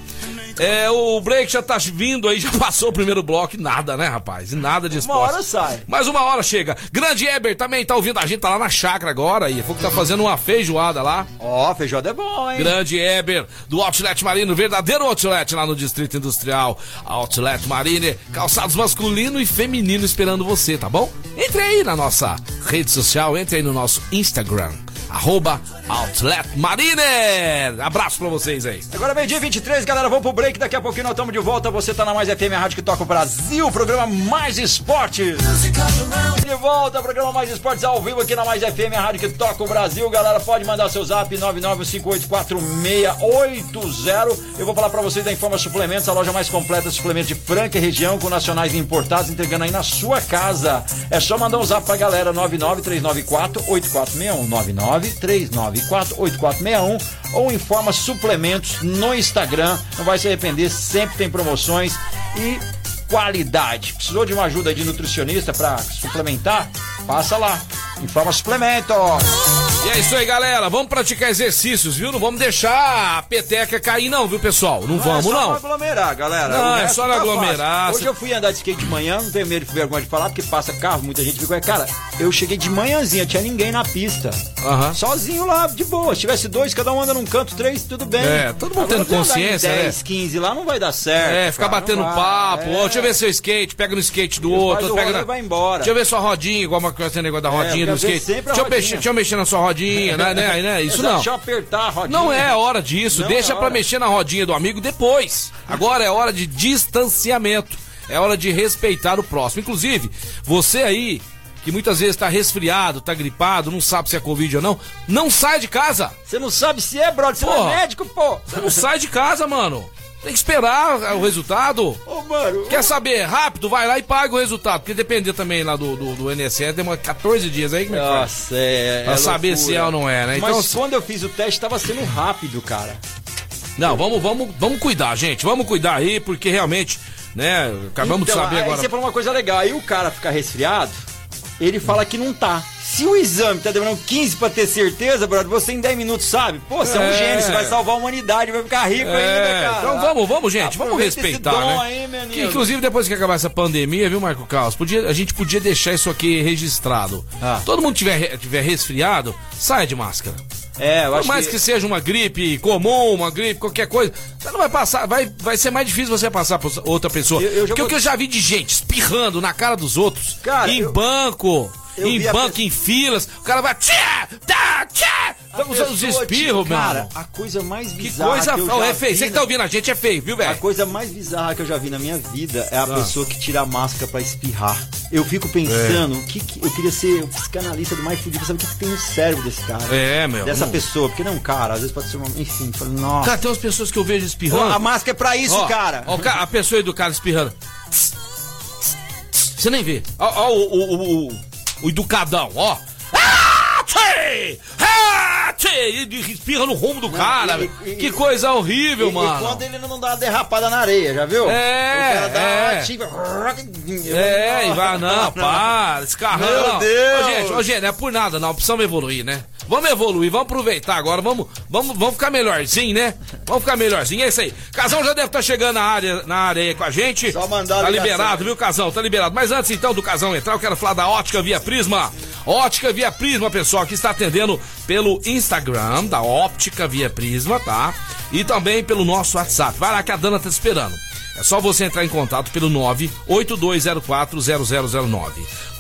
Speaker 2: É, o break já tá vindo aí, já passou o primeiro bloco e nada, né, rapaz? E nada de
Speaker 1: Uma
Speaker 2: esporte.
Speaker 1: hora sai.
Speaker 2: Mais uma hora chega. Grande Eber também tá ouvindo a gente, tá lá na chácara agora e falou que tá fazendo uma feijoada lá.
Speaker 1: Ó, feijoada é bom, hein?
Speaker 2: Grande Eber, do Outlet Marine, verdadeiro Outlet lá no Distrito Industrial. Outlet Marine, calçados masculino e feminino esperando você, tá bom? Entre aí na nossa rede social, entre aí no nosso Instagram, arroba Outlet Marine. Abraço pra vocês aí.
Speaker 1: Agora meio-dia 23, galera, vamos pro break. Daqui a pouquinho nós estamos de volta. Você tá na Mais FM, a rádio que toca o Brasil, programa Mais Esportes. De volta, programa Mais Esportes ao vivo aqui na Mais FM, a rádio que toca o Brasil. Galera, pode mandar seu zap 995846680. Eu vou falar pra vocês da Informa Suplementos, a loja mais completa de suplementos de Franca e região, com nacionais importados, entregando aí na sua casa. É só mandar um zap pra galera 993948461, 993948461 ou Informa Suplementos no Instagram. Não vai se arrepender, sempre tem promoções e qualidade. Precisou de uma ajuda de nutricionista pra suplementar? Passa lá. Informa Suplementos.
Speaker 2: E é isso aí, galera. Vamos praticar exercícios, viu? Não vamos deixar a peteca cair, não, viu, pessoal? Não, vamos,
Speaker 1: é só
Speaker 2: não.
Speaker 1: aglomerar, galera.
Speaker 2: Não, é só
Speaker 1: tá
Speaker 2: aglomerar.
Speaker 1: fácil. Hoje eu fui andar de skate de manhã, não tenho medo de vergonha de falar, porque passa carro, muita gente fica. Cara, eu cheguei de manhãzinha, tinha ninguém na pista.
Speaker 2: Aham.
Speaker 1: Sozinho lá, de boa. Se tivesse dois, cada um anda num canto, três, tudo bem.
Speaker 2: É, todo mundo tendo
Speaker 1: andar em
Speaker 2: consciência,
Speaker 1: 10,
Speaker 2: né?
Speaker 1: 15 lá não vai dar certo.
Speaker 2: É, ficar
Speaker 1: cara,
Speaker 2: batendo
Speaker 1: não
Speaker 2: papo.
Speaker 1: É.
Speaker 2: Ó, deixa eu ver seu skate, pega no skate do
Speaker 1: Faz
Speaker 2: outro. pega na...
Speaker 1: e vai embora.
Speaker 2: Deixa eu ver sua rodinha, igual uma coisa negócio da rodinha
Speaker 1: eu
Speaker 2: do skate. Deixa eu,
Speaker 1: rodinha.
Speaker 2: mexer, deixa eu mexer na sua rodinha, né, né, né? Isso não.
Speaker 1: Deixa eu apertar a rodinha.
Speaker 2: Não é hora disso.
Speaker 1: Não
Speaker 2: Deixa
Speaker 1: é
Speaker 2: pra
Speaker 1: hora.
Speaker 2: mexer na rodinha do amigo depois. Agora é hora de distanciamento. É hora de respeitar o próximo. Inclusive, você aí que muitas vezes tá resfriado, tá gripado, não sabe se é Covid ou não, não sai de casa.
Speaker 1: Você não sabe se é, brother. Você não é médico, pô.
Speaker 2: Você não sai de casa, mano. Tem que esperar o resultado.
Speaker 1: Ô, mano.
Speaker 2: Quer saber? Rápido, vai lá e paga o resultado. Porque depender também lá do, do, do INSS, demora 14 dias aí que me faz.
Speaker 1: Nossa, é.
Speaker 2: Pra
Speaker 1: é
Speaker 2: saber
Speaker 1: loucura.
Speaker 2: se é ou não é, né? Então,
Speaker 1: Mas
Speaker 2: se-
Speaker 1: quando eu fiz o teste, tava sendo rápido, cara.
Speaker 2: Não, vamos, vamos, vamos cuidar, gente. Vamos cuidar aí, porque realmente, né? Acabamos
Speaker 1: Então,
Speaker 2: de saber
Speaker 1: aí
Speaker 2: agora.
Speaker 1: você falou uma coisa legal. Aí o cara fica resfriado, ele fala que não tá. Se o exame tá demorando 15 pra ter certeza, brother, você em 10 minutos sabe. Pô, você é, um
Speaker 2: É.
Speaker 1: gênio, você vai salvar a humanidade, vai ficar rico
Speaker 2: É,
Speaker 1: ainda, cara.
Speaker 2: então vamos, vamos, gente, vamos
Speaker 1: Aproveita esse
Speaker 2: respeitar, né?
Speaker 1: aí.
Speaker 2: Que, inclusive, depois que acabar essa pandemia, viu, Marco Carlos? Podia, a gente podia deixar isso aqui registrado.
Speaker 1: Ah.
Speaker 2: Todo mundo tiver, tiver resfriado, sai de máscara.
Speaker 1: É, eu
Speaker 2: Por mais que... seja uma gripe comum, uma gripe, qualquer coisa, você não vai passar, vai, vai ser mais difícil você passar pra outra pessoa.
Speaker 1: Eu- eu
Speaker 2: Porque
Speaker 1: vou-
Speaker 2: o que eu já vi de gente espirrando na cara dos outros,
Speaker 1: Cara,
Speaker 2: em
Speaker 1: eu-
Speaker 2: banco,
Speaker 1: eu
Speaker 2: em
Speaker 1: a
Speaker 2: banco,
Speaker 1: pe-
Speaker 2: em filas, o cara vai. Tchá, tá, tchá,
Speaker 1: A
Speaker 2: os, os espirros, meu.
Speaker 1: Cara, a coisa mais
Speaker 2: Que
Speaker 1: bizarra
Speaker 2: coisa.
Speaker 1: que eu
Speaker 2: é feio. Você que tá ouvindo a gente é feio, viu,
Speaker 1: A
Speaker 2: velho?
Speaker 1: coisa mais bizarra que eu já vi na minha vida é a
Speaker 2: Ah.
Speaker 1: pessoa que tira a máscara pra espirrar. Eu fico pensando, o que, que- eu queria ser o psicanalista do mais fudido pra saber o que, que tem no cérebro desse cara.
Speaker 2: É, meu.
Speaker 1: Dessa
Speaker 2: Não-
Speaker 1: pessoa, porque não, cara, às vezes pode ser uma. Enfim, fala, nossa.
Speaker 2: Cara, tem umas pessoas que eu vejo espirrando.
Speaker 1: a máscara é pra isso,
Speaker 2: Ó,
Speaker 1: cara.
Speaker 2: ó, o ca- a pessoa educada espirrando. Você nem vê. Ó, ó, o, o, o, o, educadão, ó. Ah, tchê! E espirra no rumo do cara.
Speaker 1: e- e-
Speaker 2: que coisa horrível,
Speaker 1: E- e
Speaker 2: mano.
Speaker 1: quando ele não dá uma derrapada na areia, já viu?
Speaker 2: É,
Speaker 1: O cara dá
Speaker 2: é.
Speaker 1: uma ativa.
Speaker 2: É, e vai, não, para, escarrando.
Speaker 1: Meu
Speaker 2: não.
Speaker 1: Deus.
Speaker 2: Ô, gente, ô, gente, não é por nada, não. Precisamos evoluir, né? Vamos evoluir, vamos aproveitar agora, vamos, vamos, vamos ficar melhorzinho, né? Vamos ficar melhorzinho, é isso aí. Casão já deve estar chegando na área, na área aí com a gente.
Speaker 1: Só mandar
Speaker 2: Tá
Speaker 1: ligação.
Speaker 2: liberado, viu, Casão? Tá liberado. Mas antes então do Casão entrar, eu quero falar da Ótica Via Prisma. Ótica Via Prisma, pessoal, que está atendendo pelo Instagram da Óptica Via Prisma, tá? E também pelo nosso WhatsApp. Vai lá que a Dana tá te esperando. É só você entrar em contato pelo 982040009.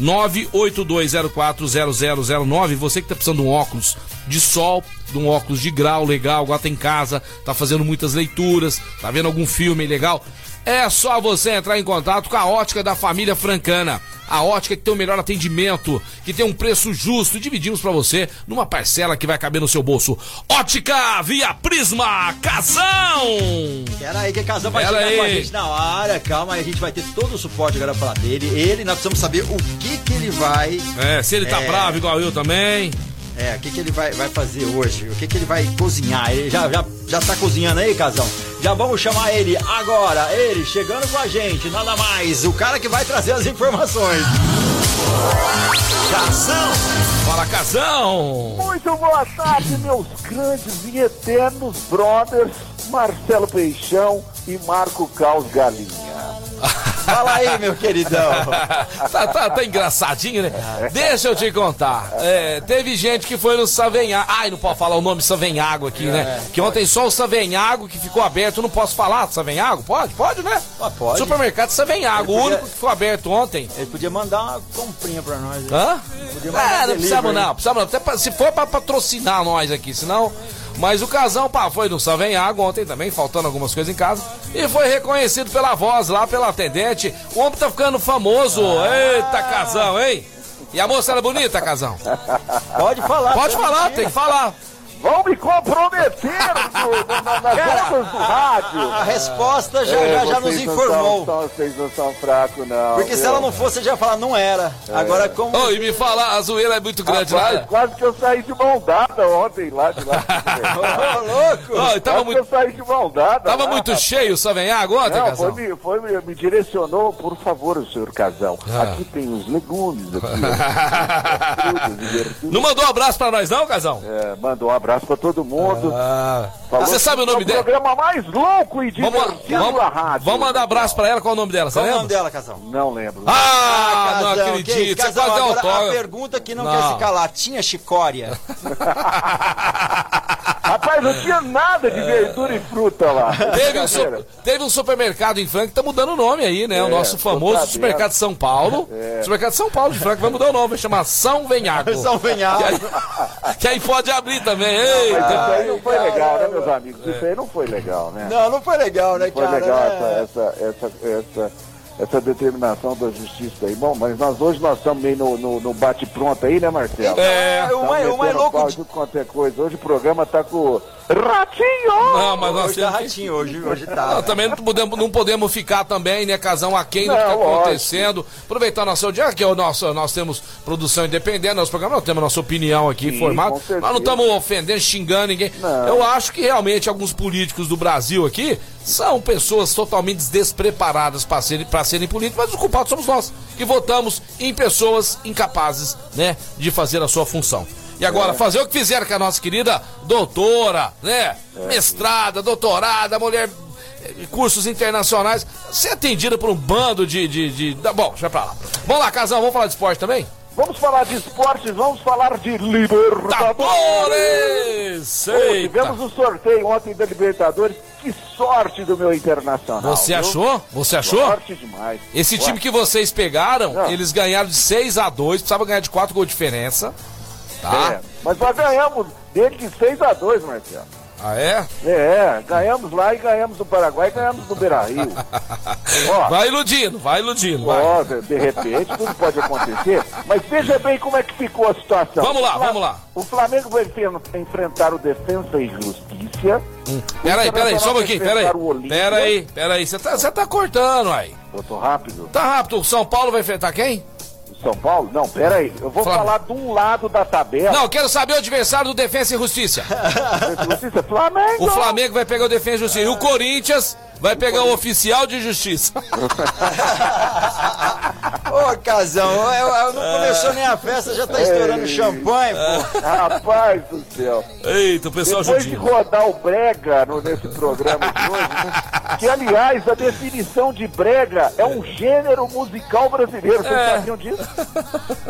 Speaker 2: 982040009. Você que tá precisando de um óculos de sol, de um óculos de grau legal, agora tá em casa, tá fazendo muitas leituras, tá vendo algum filme legal. É só você entrar em contato com a ótica da família Francana. A ótica que tem o melhor atendimento, que tem um preço justo. Dividimos pra você numa parcela que vai caber no seu bolso. Ótica via Prisma Casão!
Speaker 1: Pera aí que Casão vai
Speaker 2: Pera
Speaker 1: chegar com a
Speaker 2: aí.
Speaker 1: gente na hora, calma, aí a gente vai ter todo o suporte agora pra falar dele. Ele, nós precisamos saber o que que ele vai.
Speaker 2: É, se ele tá
Speaker 1: É.
Speaker 2: bravo igual eu também.
Speaker 1: É, o que que ele vai, vai fazer hoje? O que que ele vai cozinhar? Ele já, já, já tá cozinhando aí, Casão? Já vamos chamar ele agora, ele chegando com a gente, nada mais, o cara que vai trazer as informações.
Speaker 6: Casão,
Speaker 2: Fala, Casão!
Speaker 7: Muito boa tarde, meus grandes e eternos brothers, Marcelo Peixão e Marco Caos Galinha.
Speaker 1: Fala aí, meu queridão.
Speaker 2: tá, tá, tá engraçadinho, né? Deixa eu te contar. É, teve gente que foi no Savenhago. Ai, não pode falar o nome Savenhago aqui, né? Que ontem só o Savenhago que ficou aberto. Não posso falar do Savenhago? Pode? Pode, né?
Speaker 1: Ah, pode.
Speaker 2: Supermercado Savenhago,
Speaker 1: Ele
Speaker 2: o
Speaker 1: podia-
Speaker 2: único que ficou aberto ontem.
Speaker 1: Ele podia mandar uma comprinha pra nós.
Speaker 2: Hã?
Speaker 1: Podia mandar
Speaker 2: É, não precisamos não, precisamos não. Até pra- se for pra patrocinar nós aqui, senão. Mas o casão, pá, foi no Savenhago ontem também, faltando algumas coisas em casa. E foi reconhecido pela voz lá, pela atendente. O homem tá ficando famoso. Eita, casão, hein? E a moça era bonita, casão?
Speaker 1: Pode falar.
Speaker 2: Pode falar, tem que falar.
Speaker 7: Vão me comprometer no- no- na- nas ondas do rádio.
Speaker 1: A resposta já,
Speaker 7: É,
Speaker 1: já, já nos
Speaker 7: vocês não
Speaker 1: informou.
Speaker 7: são- vocês não são fracos, não.
Speaker 1: Porque se
Speaker 7: viu?
Speaker 1: ela não fosse, você já ia falar, não era. Agora, como.
Speaker 2: Ô, e me falar, a zoeira é muito grande
Speaker 7: Rapaz,
Speaker 2: lá.
Speaker 7: quase que eu saí de mão dada ontem lá de lá.
Speaker 1: Ô, louco!
Speaker 2: E tava
Speaker 7: quase que
Speaker 2: muito,
Speaker 7: eu saí de mão dada.
Speaker 2: tava
Speaker 7: lá,
Speaker 2: muito
Speaker 7: rapaz.
Speaker 2: cheio o Savenhago ontem,
Speaker 7: Não,
Speaker 2: casão?
Speaker 7: foi, me, foi me, me direcionou, por favor, senhor Casal.
Speaker 2: Ah.
Speaker 7: Aqui tem os legumes, aqui, ó.
Speaker 2: Não mandou um abraço pra nós não, casão?
Speaker 7: É, mandou um abraço pra todo mundo. Falou
Speaker 2: Você sabe o nome
Speaker 7: é
Speaker 2: dele?
Speaker 7: o programa mais louco e
Speaker 2: Vamos,
Speaker 7: divertido
Speaker 2: vamos,
Speaker 7: da rádio.
Speaker 2: vamos mandar abraço pra ela, qual é o nome dela, você
Speaker 1: Qual o nome dela, Casal?
Speaker 7: Não lembro.
Speaker 2: Ah, não
Speaker 1: Casão, que
Speaker 2: acredito,
Speaker 1: isso?
Speaker 2: você
Speaker 1: Casal,
Speaker 2: quase
Speaker 1: agora a
Speaker 2: autógrafo.
Speaker 1: pergunta que não,
Speaker 2: Não.
Speaker 1: quer se calar. Tinha chicória?
Speaker 7: Rapaz, não tinha nada de verdura e fruta lá.
Speaker 2: Teve um, su- teve um supermercado em Franca que tá mudando o nome aí, né? o
Speaker 7: É,
Speaker 2: nosso famoso supermercado de São Paulo. Supermercado de São Paulo de Franca vai mudar o nome, vai chamar São Venhago.
Speaker 1: São Venhago.
Speaker 2: Que aí, que aí pode abrir também.
Speaker 7: Mas
Speaker 2: Eita.
Speaker 7: isso aí não foi
Speaker 1: Ai,
Speaker 7: legal, né, meus amigos? Isso aí não foi legal, né?
Speaker 1: Não, não foi legal, né,
Speaker 7: Foi
Speaker 1: cara?
Speaker 7: legal
Speaker 1: É.
Speaker 7: essa, essa, essa, essa, essa determinação da justiça aí. Bom, mas nós hoje nós estamos meio no, no, no bate-pronto aí, né, Marcelo?
Speaker 2: É,
Speaker 1: o mais, o mais
Speaker 7: metendo
Speaker 1: louco de...
Speaker 7: quanto é coisa. Hoje o programa tá com Ratinho!
Speaker 2: Não, mas nós
Speaker 1: Hoje tá
Speaker 2: temos que-
Speaker 1: ratinho, hoje, hoje
Speaker 2: Não,
Speaker 1: tá.
Speaker 2: também não podemos, não podemos ficar também, né, casão, aquém do que
Speaker 7: Não,
Speaker 2: está
Speaker 7: lógico.
Speaker 2: acontecendo. Aproveitar nosso dia, que é o nosso, nós temos produção independente, nosso programa, nós temos nossa opinião aqui
Speaker 7: Sim,
Speaker 2: formada. Nós não estamos ofendendo, xingando ninguém.
Speaker 7: Não.
Speaker 2: Eu acho que realmente alguns políticos do Brasil aqui são pessoas totalmente despreparadas para serem, para serem políticos, mas os culpados somos nós, que votamos em pessoas incapazes, né, de fazer a sua função. E agora, fazer o que fizeram com a nossa querida doutora, né? Mestrada, doutorada, mulher cursos internacionais, ser atendida por um bando de. de, de- bom, deixa pra lá. Vamos lá, Casal, vamos falar de esporte também?
Speaker 7: Vamos falar de esportes, vamos falar de Libertadores. Pô,
Speaker 2: Eita.
Speaker 7: tivemos o sorteio ontem da Libertadores. Que sorte do meu internacional.
Speaker 2: Você
Speaker 7: viu?
Speaker 2: achou? Você achou?
Speaker 7: Sorte demais.
Speaker 2: Esse
Speaker 7: Ué,
Speaker 2: time que vocês pegaram,
Speaker 7: Não.
Speaker 2: eles ganharam de 6 a 2 precisava ganhar de 4 gols de diferença. Tá?
Speaker 7: É, mas nós ganhamos dele de 6 a 2 Marcelo.
Speaker 2: Ah, é?
Speaker 7: É, ganhamos lá e ganhamos do Paraguai e ganhamos do Beira Rio. Ó,
Speaker 2: Vai iludindo, vai iludindo, vai.
Speaker 7: ó, de, de repente tudo pode acontecer. Mas veja bem como é que ficou a situação.
Speaker 2: Vamos lá, vamos lá.
Speaker 7: O Flamengo vai enf- enfrentar o Defensa e Justiça.
Speaker 2: Peraí, peraí, só um
Speaker 7: vai
Speaker 2: pouquinho, peraí. Peraí, peraí, você tá, você tá cortando aí.
Speaker 7: Eu tô rápido.
Speaker 2: Tá rápido, o São Paulo vai enfrentar quem?
Speaker 7: São Paulo? Não, peraí. Eu vou
Speaker 2: Flamengo.
Speaker 7: falar de um lado da tabela.
Speaker 2: Não, eu quero saber o adversário do Defensa e Justiça.
Speaker 7: Defensa e Justiça, Flamengo.
Speaker 2: O Flamengo vai pegar o Defensa e Justiça. E o Corinthians vai pegar o Oficial de Justiça.
Speaker 1: Ô, Casão, eu, eu não começou nem a festa, já tá estourando champanhe, pô.
Speaker 7: Rapaz do céu.
Speaker 2: Eita, o pessoal
Speaker 7: Depois de rodar o brega no- nesse programa de hoje, né? que aliás a definição de brega é um gênero musical brasileiro. Vocês
Speaker 2: É.
Speaker 7: sabiam disso?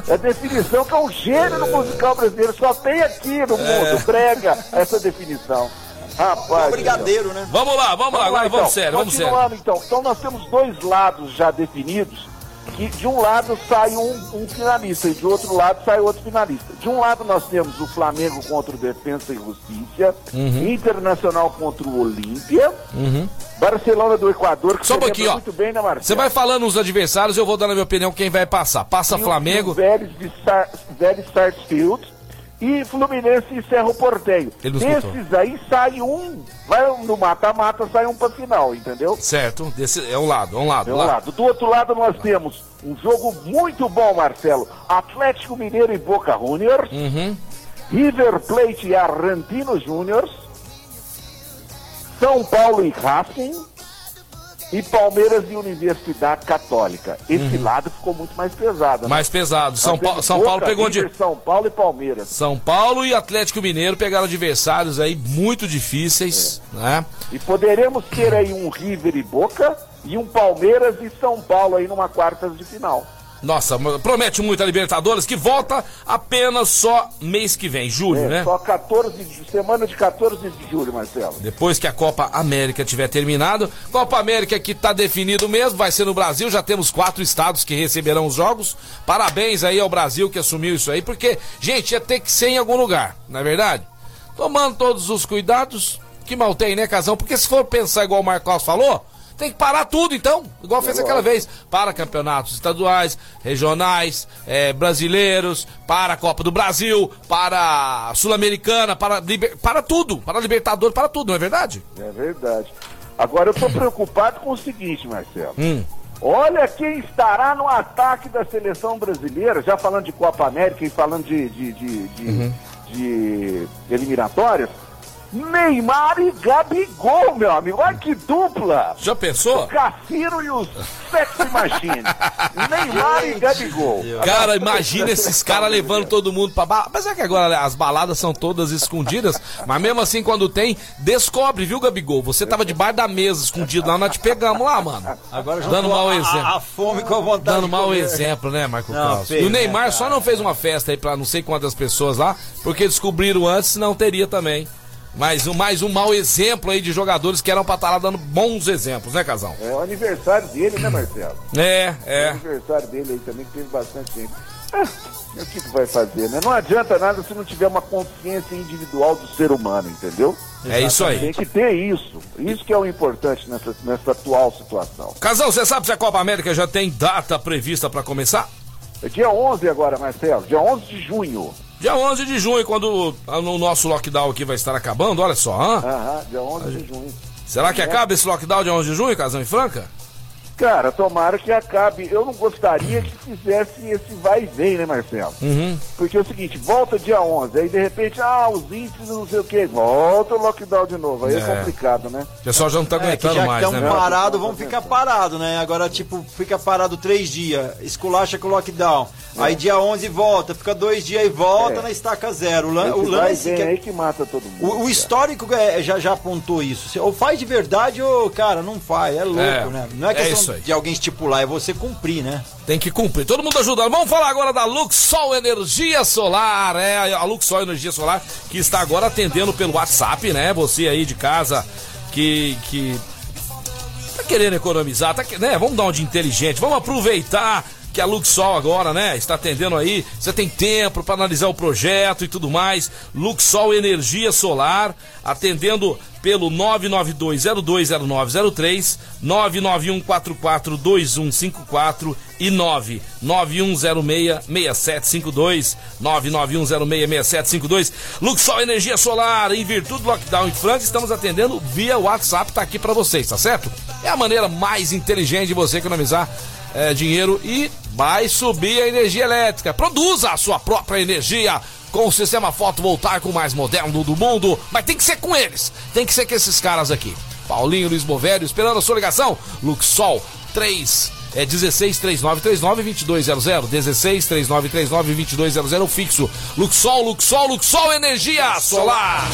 Speaker 7: É a definição que é um gênero musical brasileiro. Só tem aqui no mundo, brega, essa definição. Rapaz. céu.
Speaker 1: Brigadeiro, né?
Speaker 2: Vamos lá, vamos lá, agora vamos sério, vamos sério.
Speaker 7: Continuando então. Então nós temos dois lados já definidos. Que de um lado sai um, um finalista e de outro lado sai outro finalista. De um lado nós temos o Flamengo contra o Defensa e Justiça,
Speaker 2: Uhum.
Speaker 7: Internacional contra o Olímpia, Barcelona do Equador, que
Speaker 2: Só um
Speaker 7: você
Speaker 2: pouquinho, ó.
Speaker 7: muito bem, né, Marcelo?
Speaker 2: Você vai falando os adversários, eu vou dando a minha opinião quem vai passar. Passa
Speaker 7: E
Speaker 2: Flamengo.
Speaker 7: o Vélez de Sar, Vélez Sarsfield e Fluminense e
Speaker 2: não escutou.
Speaker 7: Desses aí sai um, vai no mata-mata, sai um pra final, entendeu?
Speaker 2: Certo, desse é um lado, é um lado.
Speaker 7: De um
Speaker 2: lá.
Speaker 7: lado. Do outro lado nós temos um jogo muito bom, Marcelo. Atlético Mineiro e Boca Juniors.
Speaker 2: Uhum.
Speaker 7: River Plate e Argentino Júniors. São Paulo e Racing. E Palmeiras e Universidade Católica. Esse lado ficou muito mais pesado. né?
Speaker 2: Uhum. Mais pesado. São, Pa- São
Speaker 7: Boca,
Speaker 2: Paulo pegou de.
Speaker 7: São Paulo e Palmeiras.
Speaker 2: São Paulo e Atlético Mineiro pegaram adversários aí muito difíceis,
Speaker 7: É.
Speaker 2: né?
Speaker 7: E poderemos ter aí um River e Boca e um Palmeiras e São Paulo aí numa quartas de final.
Speaker 2: Nossa, promete muito a Libertadores que volta apenas só mês que vem, julho,
Speaker 7: É,
Speaker 2: né?
Speaker 7: Só 14 de semana de 14 de julho, Marcelo.
Speaker 2: Depois que a Copa América tiver terminado, Copa América que tá definido mesmo, vai ser no Brasil, já temos quatro estados que receberão os jogos. Parabéns aí ao Brasil que assumiu isso aí, porque, gente, ia ter que ser em algum lugar, não é verdade? Tomando todos os cuidados, que mal tem, né, Casão? Porque se for pensar igual o Marcos falou, tem que parar tudo então, igual fez aquela vez. Para campeonatos estaduais, regionais, eh, brasileiros, para a Copa do Brasil, para a Sul-Americana, para, liber- para tudo, para a Libertadores, para tudo, não é verdade?
Speaker 7: É verdade. Agora eu tô preocupado com o seguinte, Marcelo.
Speaker 2: Hum.
Speaker 7: Olha quem estará no ataque da seleção brasileira, já falando de Copa América e falando de, de, de, de,
Speaker 2: Uhum.
Speaker 7: de eliminatórias. Neymar e Gabigol, meu amigo. Olha que dupla!
Speaker 2: Já pensou?
Speaker 7: O Cassino e o Sexy Machine. Neymar e Gabigol.
Speaker 2: Cara, imagina esses caras levando todo mundo pra balada. Apesar que agora as baladas são todas escondidas, mas mesmo assim, quando tem, descobre, viu, Gabigol? Você tava debaixo da mesa, escondido lá, nós te pegamos lá, mano.
Speaker 1: Agora
Speaker 2: Dando mau exemplo.
Speaker 1: A, a fome com a vontade
Speaker 2: Dando mau exemplo, né, Marco
Speaker 1: Não,
Speaker 2: Carlos? e o Neymar
Speaker 1: né,
Speaker 2: só não fez uma festa aí pra não sei quantas pessoas lá, porque descobriram antes, não teria também. Mais um, mais um mau exemplo aí de jogadores que eram pra estar lá dando bons exemplos, né, Casão?
Speaker 7: É o aniversário dele, né, Marcelo?
Speaker 2: É,
Speaker 7: O
Speaker 2: é.
Speaker 7: aniversário dele aí também, que teve bastante gente. Ah, o que, que vai fazer, né? Não adianta nada se não tiver uma consciência individual do ser humano, entendeu?
Speaker 2: É isso aí.
Speaker 7: Tem que ter isso. Isso que é o importante nessa, nessa atual situação.
Speaker 2: Casão, você sabe se a Copa América já tem data prevista pra começar?
Speaker 7: É dia 11 agora, Marcelo. Dia 11 de junho.
Speaker 2: Dia 11 de junho, quando o nosso lockdown aqui vai estar acabando, olha só?
Speaker 7: Aham, dia 11 de junho.
Speaker 2: Será que acaba esse lockdown dia 11 de junho, Casão e Franca?
Speaker 7: Cara, tomara que acabe. Eu não gostaria que fizesse esse vai e vem, né, Marcelo?
Speaker 2: Uhum.
Speaker 7: Porque é o seguinte, volta dia 11, aí de repente, ah, os índices não sei o quê, volta o lockdown de novo. Aí é,
Speaker 2: É.
Speaker 7: complicado, né?
Speaker 2: O pessoal já não tá
Speaker 1: É, que
Speaker 2: aguentando
Speaker 1: já
Speaker 2: mais,
Speaker 1: estão
Speaker 2: né?
Speaker 1: parados, vão ficar parados, né? Agora, tipo, fica parado três dias, esculacha com o lockdown. Aí dia 11 volta, fica dois dias e volta
Speaker 7: É.
Speaker 1: na estaca zero. O, lan-
Speaker 7: Esse
Speaker 1: o
Speaker 7: vai e
Speaker 1: lance
Speaker 7: vem
Speaker 1: que é-
Speaker 7: aí que mata todo mundo.
Speaker 1: O, o histórico é, já, já apontou isso. Ou faz de verdade ou, cara, não faz. É louco,
Speaker 2: É.
Speaker 1: né? Não é
Speaker 2: É
Speaker 1: questão questão de alguém estipular, é você cumprir, né?
Speaker 2: Tem que cumprir. Todo mundo ajudando. Vamos falar agora da Luxol Energia Solar. É a Luxol Energia Solar que está agora atendendo pelo WhatsApp, né? Você aí de casa que que tá querendo economizar, tá, né? Vamos dar um de inteligente, vamos aproveitar que a Luxol agora, né, está atendendo aí. Você tem tempo para analisar o projeto e tudo mais. Luxol Energia Solar, atendendo pelo 992020903, 991442154 e 991066752, 991066752. Luxol Energia Solar, em virtude do lockdown em Franca, estamos atendendo via WhatsApp, tá aqui para vocês, tá certo? É a maneira mais inteligente de você economizar é, dinheiro e vai subir a energia elétrica. Produza a sua própria energia com o sistema fotovoltaico mais moderno do mundo, mas tem que ser com eles, tem que ser com esses caras aqui. Paulinho Luiz Bovério, esperando a sua ligação. Luxol 3 é 16 3939 2200 16 3939 2200 fixo. Luxol, Luxol, Luxol Energia Solar.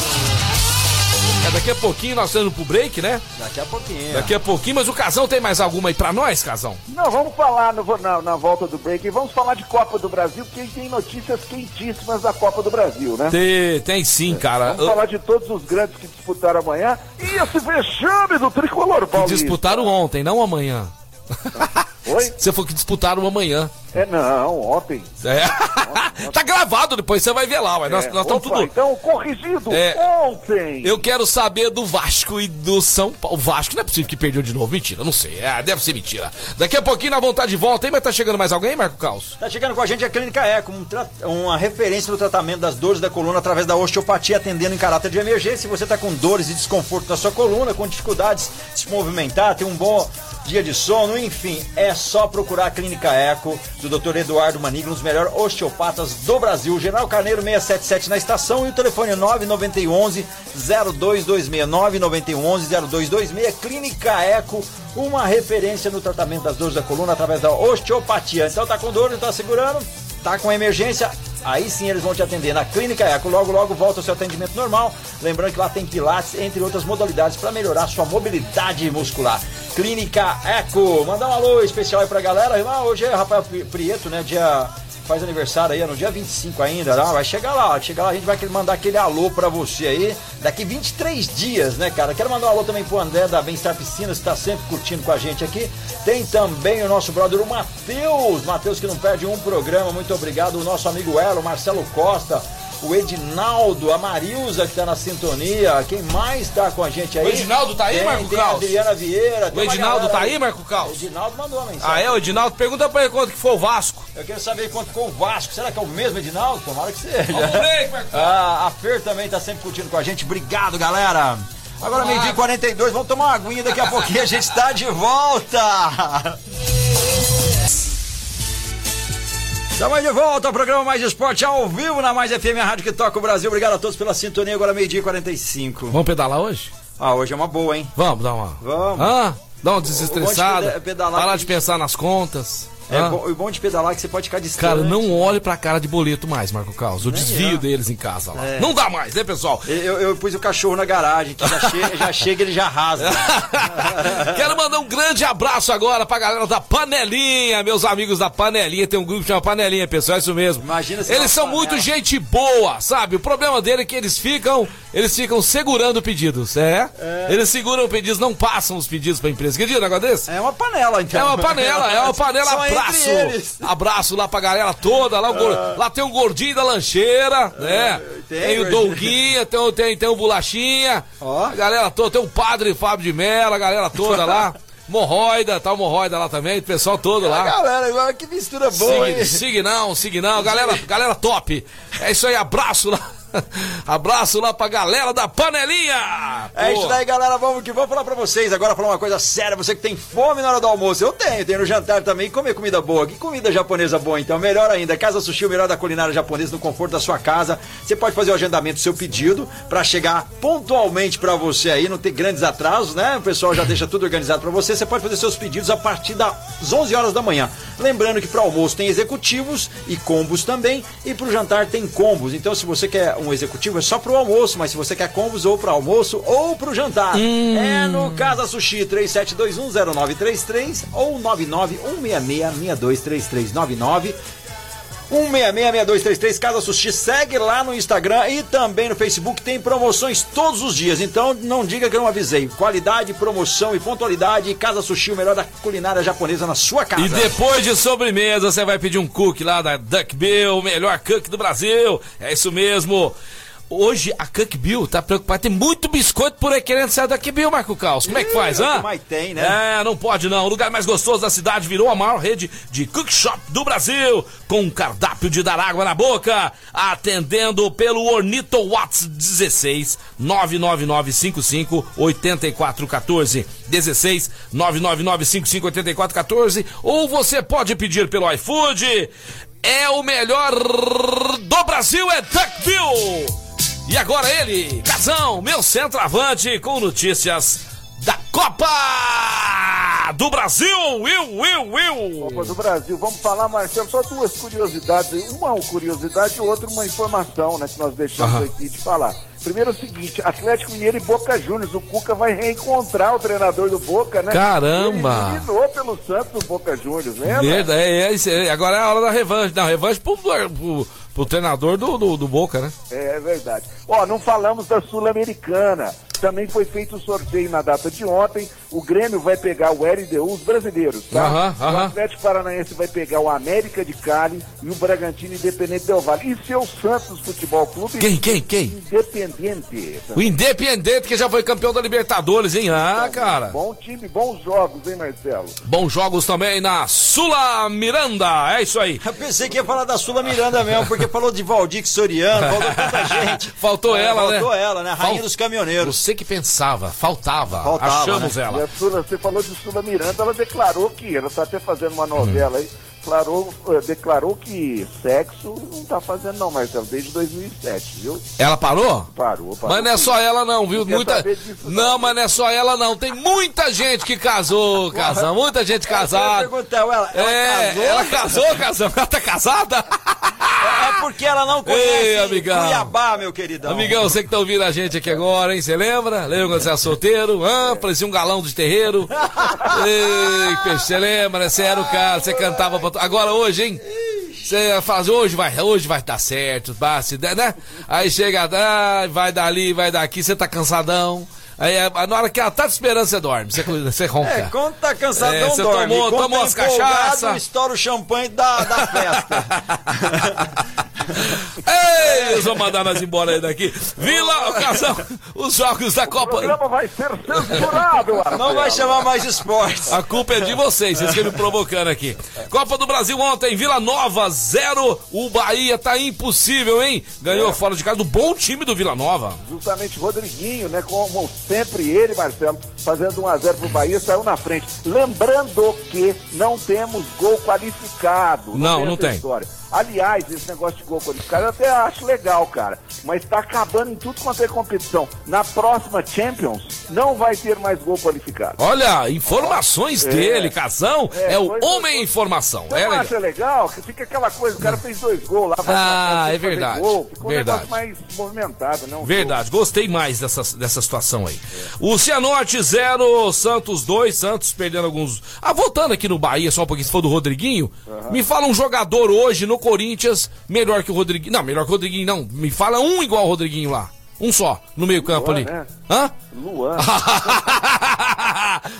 Speaker 2: É, daqui a pouquinho nós estamos pro break, né?
Speaker 1: Daqui a pouquinho.
Speaker 2: Daqui a pouquinho, mas o Casão tem mais alguma aí pra nós, Casão?
Speaker 7: Não, vamos falar no- na, na volta do break. Vamos falar de Copa do Brasil, porque tem notícias quentíssimas da Copa do Brasil, né?
Speaker 2: Tem, tem sim, cara.
Speaker 7: Vamos falar de todos os grandes que disputaram amanhã. E esse vexame do tricolor, Paulista.
Speaker 2: disputaram ontem, não amanhã.
Speaker 7: Oi?
Speaker 2: Você falou que disputaram amanhã.
Speaker 7: É, não, ontem.
Speaker 2: É. tá gravado, depois você vai ver lá. Nós
Speaker 7: É,
Speaker 2: nós estamos
Speaker 7: opa,
Speaker 2: tudo.
Speaker 7: Então, corrigido
Speaker 2: É.
Speaker 7: ontem.
Speaker 2: Eu quero saber do Vasco e do São Paulo. O Vasco não é possível que perdeu de novo. Mentira, não sei. É, deve ser mentira. Daqui a pouquinho na vontade de volta, hein? Mas tá chegando mais alguém, Marco Caos?
Speaker 1: Tá chegando com a gente a Clínica Eco, um tra- uma referência no tratamento das dores da coluna através da osteopatia, atendendo em caráter de emergência. Se você está com dores e desconforto na sua coluna, com dificuldades de se movimentar, tem um bom dia de sono, enfim, é só procurar a Clínica Eco do Dr. Eduardo Maniglo, um dos melhores osteopatas do Brasil. General Carneiro 677 na estação e o telefone é 9911 0226 9911 0226 Clínica Eco, uma referência no tratamento das dores da coluna através da osteopatia. Então tá com dor, não tá segurando? Tá com emergência? Aí sim eles vão te atender na Clínica Eco. Logo, logo volta ao seu atendimento normal. Lembrando que lá tem pilates, entre outras modalidades, para melhorar sua mobilidade muscular. Clínica Eco. Mandar um alô especial aí pra galera. Hoje é Rafael Pri- Prieto, né? Dia. Faz aniversário aí, é no dia 25 ainda, né? vai chegar lá, chegar lá, a gente vai mandar aquele alô pra você aí, daqui 23 dias, né, cara? Quero mandar um alô também pro André da Bem-Estar Piscinas, que tá sempre curtindo com a gente aqui. Tem também o nosso brother, o Matheus, Matheus que não perde um programa, muito obrigado. O nosso amigo Elo, Marcelo Costa, o Edinaldo, a Marilza que tá na sintonia, quem mais tá com a gente aí?
Speaker 2: O Edinaldo tá aí,
Speaker 1: tem,
Speaker 2: Marco Caos?
Speaker 1: Adriana Vieira.
Speaker 2: O Edinaldo
Speaker 1: galera
Speaker 2: tá aí, Marco Caos?
Speaker 1: O Edinaldo mandou uma mensagem.
Speaker 2: Ah, é, o Edinaldo? Pergunta pra ele quanto que foi o Vasco.
Speaker 1: Eu quero saber quanto ficou o Vasco. Será que é o mesmo Edinaldo? Tomara que seja.
Speaker 2: Vamos Marco.
Speaker 1: Ah, a Fer também tá sempre curtindo com a gente. Obrigado, galera. Agora meio-dia e 42, vamos tomar uma aguinha, daqui a pouquinho a gente tá de volta. Estamos de volta ao programa Mais Esporte ao vivo na Mais FM, a rádio que toca o Brasil. Obrigado a todos pela sintonia. Agora meio-dia e 45.
Speaker 2: Vamos pedalar hoje?
Speaker 1: Ah, hoje é uma boa, hein?
Speaker 2: Vamos, dá uma.
Speaker 1: Vamos.
Speaker 2: Hã? Dá uma
Speaker 1: de
Speaker 2: desestressada.
Speaker 1: peda- pedalar
Speaker 2: Parar de pensar nas contas.
Speaker 1: É
Speaker 2: Hã?
Speaker 1: bom, o bom de pedalar é que você pode ficar distante.
Speaker 2: Cara, não olhe pra cara de boleto mais, Marco Caos. O
Speaker 1: Nem
Speaker 2: desvio
Speaker 1: eu.
Speaker 2: deles em casa lá.
Speaker 1: É.
Speaker 2: Não dá mais, né, pessoal?
Speaker 1: Eu, eu pus o cachorro na garagem, que já, che já chega ele já rasga.
Speaker 2: Quero mandar um grande abraço agora pra galera da Panelinha, meus amigos da Panelinha. Tem um grupo que chama Panelinha, pessoal, é isso mesmo.
Speaker 1: Imagina se
Speaker 2: Eles são
Speaker 1: panela.
Speaker 2: muito gente boa, sabe? O problema dele é que eles ficam, eles ficam segurando pedidos, é? Eles seguram pedidos, não passam os pedidos pra empresa. Acredita um negócio desse?
Speaker 1: É uma panela, então.
Speaker 2: É uma panela, é uma panela, abraço. Abraço lá pra galera toda. Lá, gor- lá tem o gordinho da lancheira, né?
Speaker 1: tem
Speaker 2: Tem, o. Douguinha, tem, o- tem, tem o Bolachinha.
Speaker 1: Ó.
Speaker 2: A galera toda, tem o padre Fábio de Mello, a galera toda lá. Morroida, tá o Morroida lá também, o pessoal todo
Speaker 1: A
Speaker 2: lá.
Speaker 1: galera, que mistura boa,
Speaker 2: Sig,
Speaker 1: hein?
Speaker 2: signão, signão, galera, galera top. É isso aí, abraço lá. Abraço lá pra galera da panelinha.
Speaker 1: É
Speaker 2: Pô.
Speaker 1: isso daí, galera. Vamos que vamos falar pra vocês. Agora falar uma coisa séria. Você que tem fome na hora do almoço. Eu tenho, tenho no jantar também. Comer comida boa. Que comida japonesa boa, então. Melhor ainda. Casa Sushi, o melhor da culinária japonesa no conforto da sua casa. Você pode fazer o agendamento do seu pedido pra chegar pontualmente pra você aí. Não ter grandes atrasos, né? O pessoal já deixa tudo organizado pra você. Você pode fazer seus pedidos a partir das 11 horas da manhã. Lembrando que para almoço tem executivos e combos também. E pro jantar tem combos. Então, se você quer um executivo, é só pro almoço, mas se você quer combos ou pro almoço ou pro jantar, é no Casa Sushi 37210933 ou 99166623399 1666233 Casa Sushi. Segue lá no Instagram e também no Facebook. Tem promoções todos os dias. Então não diga que eu não avisei. Qualidade, promoção e pontualidade. Casa Sushi, o melhor da culinária japonesa na sua casa.
Speaker 2: E depois de sobremesa, você vai pedir um cookie lá da Duck Bill, o melhor cookie do Brasil. É isso mesmo. Hoje a Cook Bill tá preocupada. Tem muito biscoito por aí querendo sair da Cook Bill, Marco Caos. Como é que faz,
Speaker 1: É
Speaker 2: hã?
Speaker 1: mais tem, né?
Speaker 2: É, não pode não. O lugar mais gostoso da cidade virou a maior rede de cook shop do Brasil, com um cardápio de dar água na boca, atendendo pelo Ornito Watts 16 99955 8414 16 99955 8414 ou você pode pedir pelo iFood. É o melhor do Brasil, é Duckville. E agora ele, Casão, meu centroavante, com notícias da Copa do Brasil. Will, Will, Will.
Speaker 7: Copa do Brasil. Vamos falar, Marcelo, só duas curiosidades. Uma curiosidade e outra uma informação, né, que nós deixamos
Speaker 2: Aham.
Speaker 7: aqui de falar. Primeiro é o seguinte, Atlético Mineiro e Boca Juniors. O Cuca vai reencontrar o treinador do Boca, né?
Speaker 2: Caramba!
Speaker 7: Ele eliminou pelo Santos do Boca Juniors, lembra?
Speaker 2: Merda, é, é, é- agora é a hora da revanche. Não, revanche pro, pro, pro treinador do, do, do Boca, né?
Speaker 7: É, é verdade. Ó, não falamos da Sul-Americana. Também foi feito o sorteio na data de ontem. O Grêmio vai pegar o LDU, os brasileiros, tá?
Speaker 2: Aham,
Speaker 7: O
Speaker 2: aham.
Speaker 7: Atlético Paranaense vai pegar o América de Cali e o Bragantino Independente Del Vale. E seu Santos Futebol Clube
Speaker 2: Quem, quem, quem?
Speaker 7: Independiente.
Speaker 2: O Independente que já foi campeão da Libertadores, hein? Ah, cara.
Speaker 7: Bom time, bons jogos, hein, Marcelo?
Speaker 2: Bons jogos também na Sula Miranda. É isso aí.
Speaker 1: Eu pensei que ia falar da Sula Miranda mesmo, porque falou de Valdir Soriano, falou tanta gente.
Speaker 2: Faltou
Speaker 1: É,
Speaker 2: ela, né?
Speaker 1: Faltou ela, né? Rainha
Speaker 2: Fal-
Speaker 1: dos caminhoneiros.
Speaker 2: Você que pensava, faltava.
Speaker 1: Faltava,
Speaker 2: Achamos
Speaker 1: né?
Speaker 2: Ela.
Speaker 7: Sula, você falou de Sula Miranda, ela declarou que, ela está até fazendo uma novela aí, declarou, eh, declarou que sexo não tá fazendo não, Marcelo, desde 2007, viu?
Speaker 2: Ela parou?
Speaker 7: Parou, parou.
Speaker 2: Mas não é só ela não, viu?
Speaker 7: quer
Speaker 2: Muita...
Speaker 7: disso,
Speaker 2: Não,
Speaker 7: não.
Speaker 2: mas não é só ela não. Tem muita gente que casou, casão. Muita gente
Speaker 1: Eu
Speaker 2: casada.
Speaker 1: perguntar, ela, ela
Speaker 2: É,
Speaker 1: casou?
Speaker 2: ela casou, casão. Ela tá casada?
Speaker 1: É porque ela não conhece
Speaker 2: Ei, amigão.
Speaker 1: Cuiabá, meu queridão.
Speaker 2: Amigão, você que tá ouvindo a gente aqui agora, hein? Você lembra? Lembra quando você era solteiro? Ah, parecia um galão de terreiro. Ei, peixe, você lembra, né? Você era o cara, você cantava pra... Agora hoje, hein? Você faz, hoje vai, hoje vai dar certo, se der, né? Aí chega, ah, vai dali, vai daqui, você tá cansadão. Aí é, na hora que ela tá te esperando, você dorme, você, você ronca.
Speaker 1: É, quando tá cansado,
Speaker 2: É,
Speaker 1: não
Speaker 2: você
Speaker 1: dorme.
Speaker 2: tomou-
Speaker 1: quando
Speaker 2: tomou
Speaker 1: tá
Speaker 2: as
Speaker 1: empolgado,
Speaker 2: cachaça.
Speaker 1: estoura o champanhe da, da festa.
Speaker 2: Ei, eles vão mandar nós embora aí daqui. Vila, ocasião, os jogos da
Speaker 7: O
Speaker 2: Copa.
Speaker 7: programa vai ser censurado,
Speaker 1: não vai chamar mais esportes.
Speaker 2: A culpa é de vocês, vocês que me provocando aqui. Copa do Brasil ontem, Vila Nova 0. O Bahia tá impossível, hein? Ganhou fora de casa do bom time do Vila Nova.
Speaker 7: Justamente Rodriguinho, né? Como sempre ele, Marcelo, fazendo 1x0 pro Bahia, saiu na frente. Lembrando que não temos gol qualificado.
Speaker 2: Não, não
Speaker 7: essa
Speaker 2: tem.
Speaker 7: Aliás, esse negócio de gol qualificado eu até acho legal, cara. Mas tá acabando em tudo quanto é competição. Na próxima Champions, não vai ter mais gol qualificado.
Speaker 2: Olha, informações dele, Casão. É,
Speaker 7: É,
Speaker 2: o
Speaker 7: foi-
Speaker 2: Homem
Speaker 7: foi-
Speaker 2: Informação.
Speaker 7: Você
Speaker 2: É
Speaker 7: não
Speaker 2: legal.
Speaker 7: acha legal? Que fica aquela coisa, o cara fez dois gols lá.
Speaker 2: Ah, é verdade.
Speaker 7: Gol. Ficou
Speaker 2: Verdade.
Speaker 7: um negócio mais movimentado, né? Um
Speaker 2: Verdade, gostei mais dessa, dessa situação aí. O Cianorte 0, Santos 2, Santos perdendo alguns. Ah, voltando aqui no Bahia, só um pouquinho, se for do Rodriguinho, me fala um jogador hoje no Corinthians melhor que o Rodriguinho. Não, melhor que o Rodriguinho, não. Me fala um igual ao Rodriguinho lá. Um só, no meio-campo
Speaker 7: Luan,
Speaker 2: ali.
Speaker 7: né?
Speaker 2: Hã?
Speaker 7: Luan.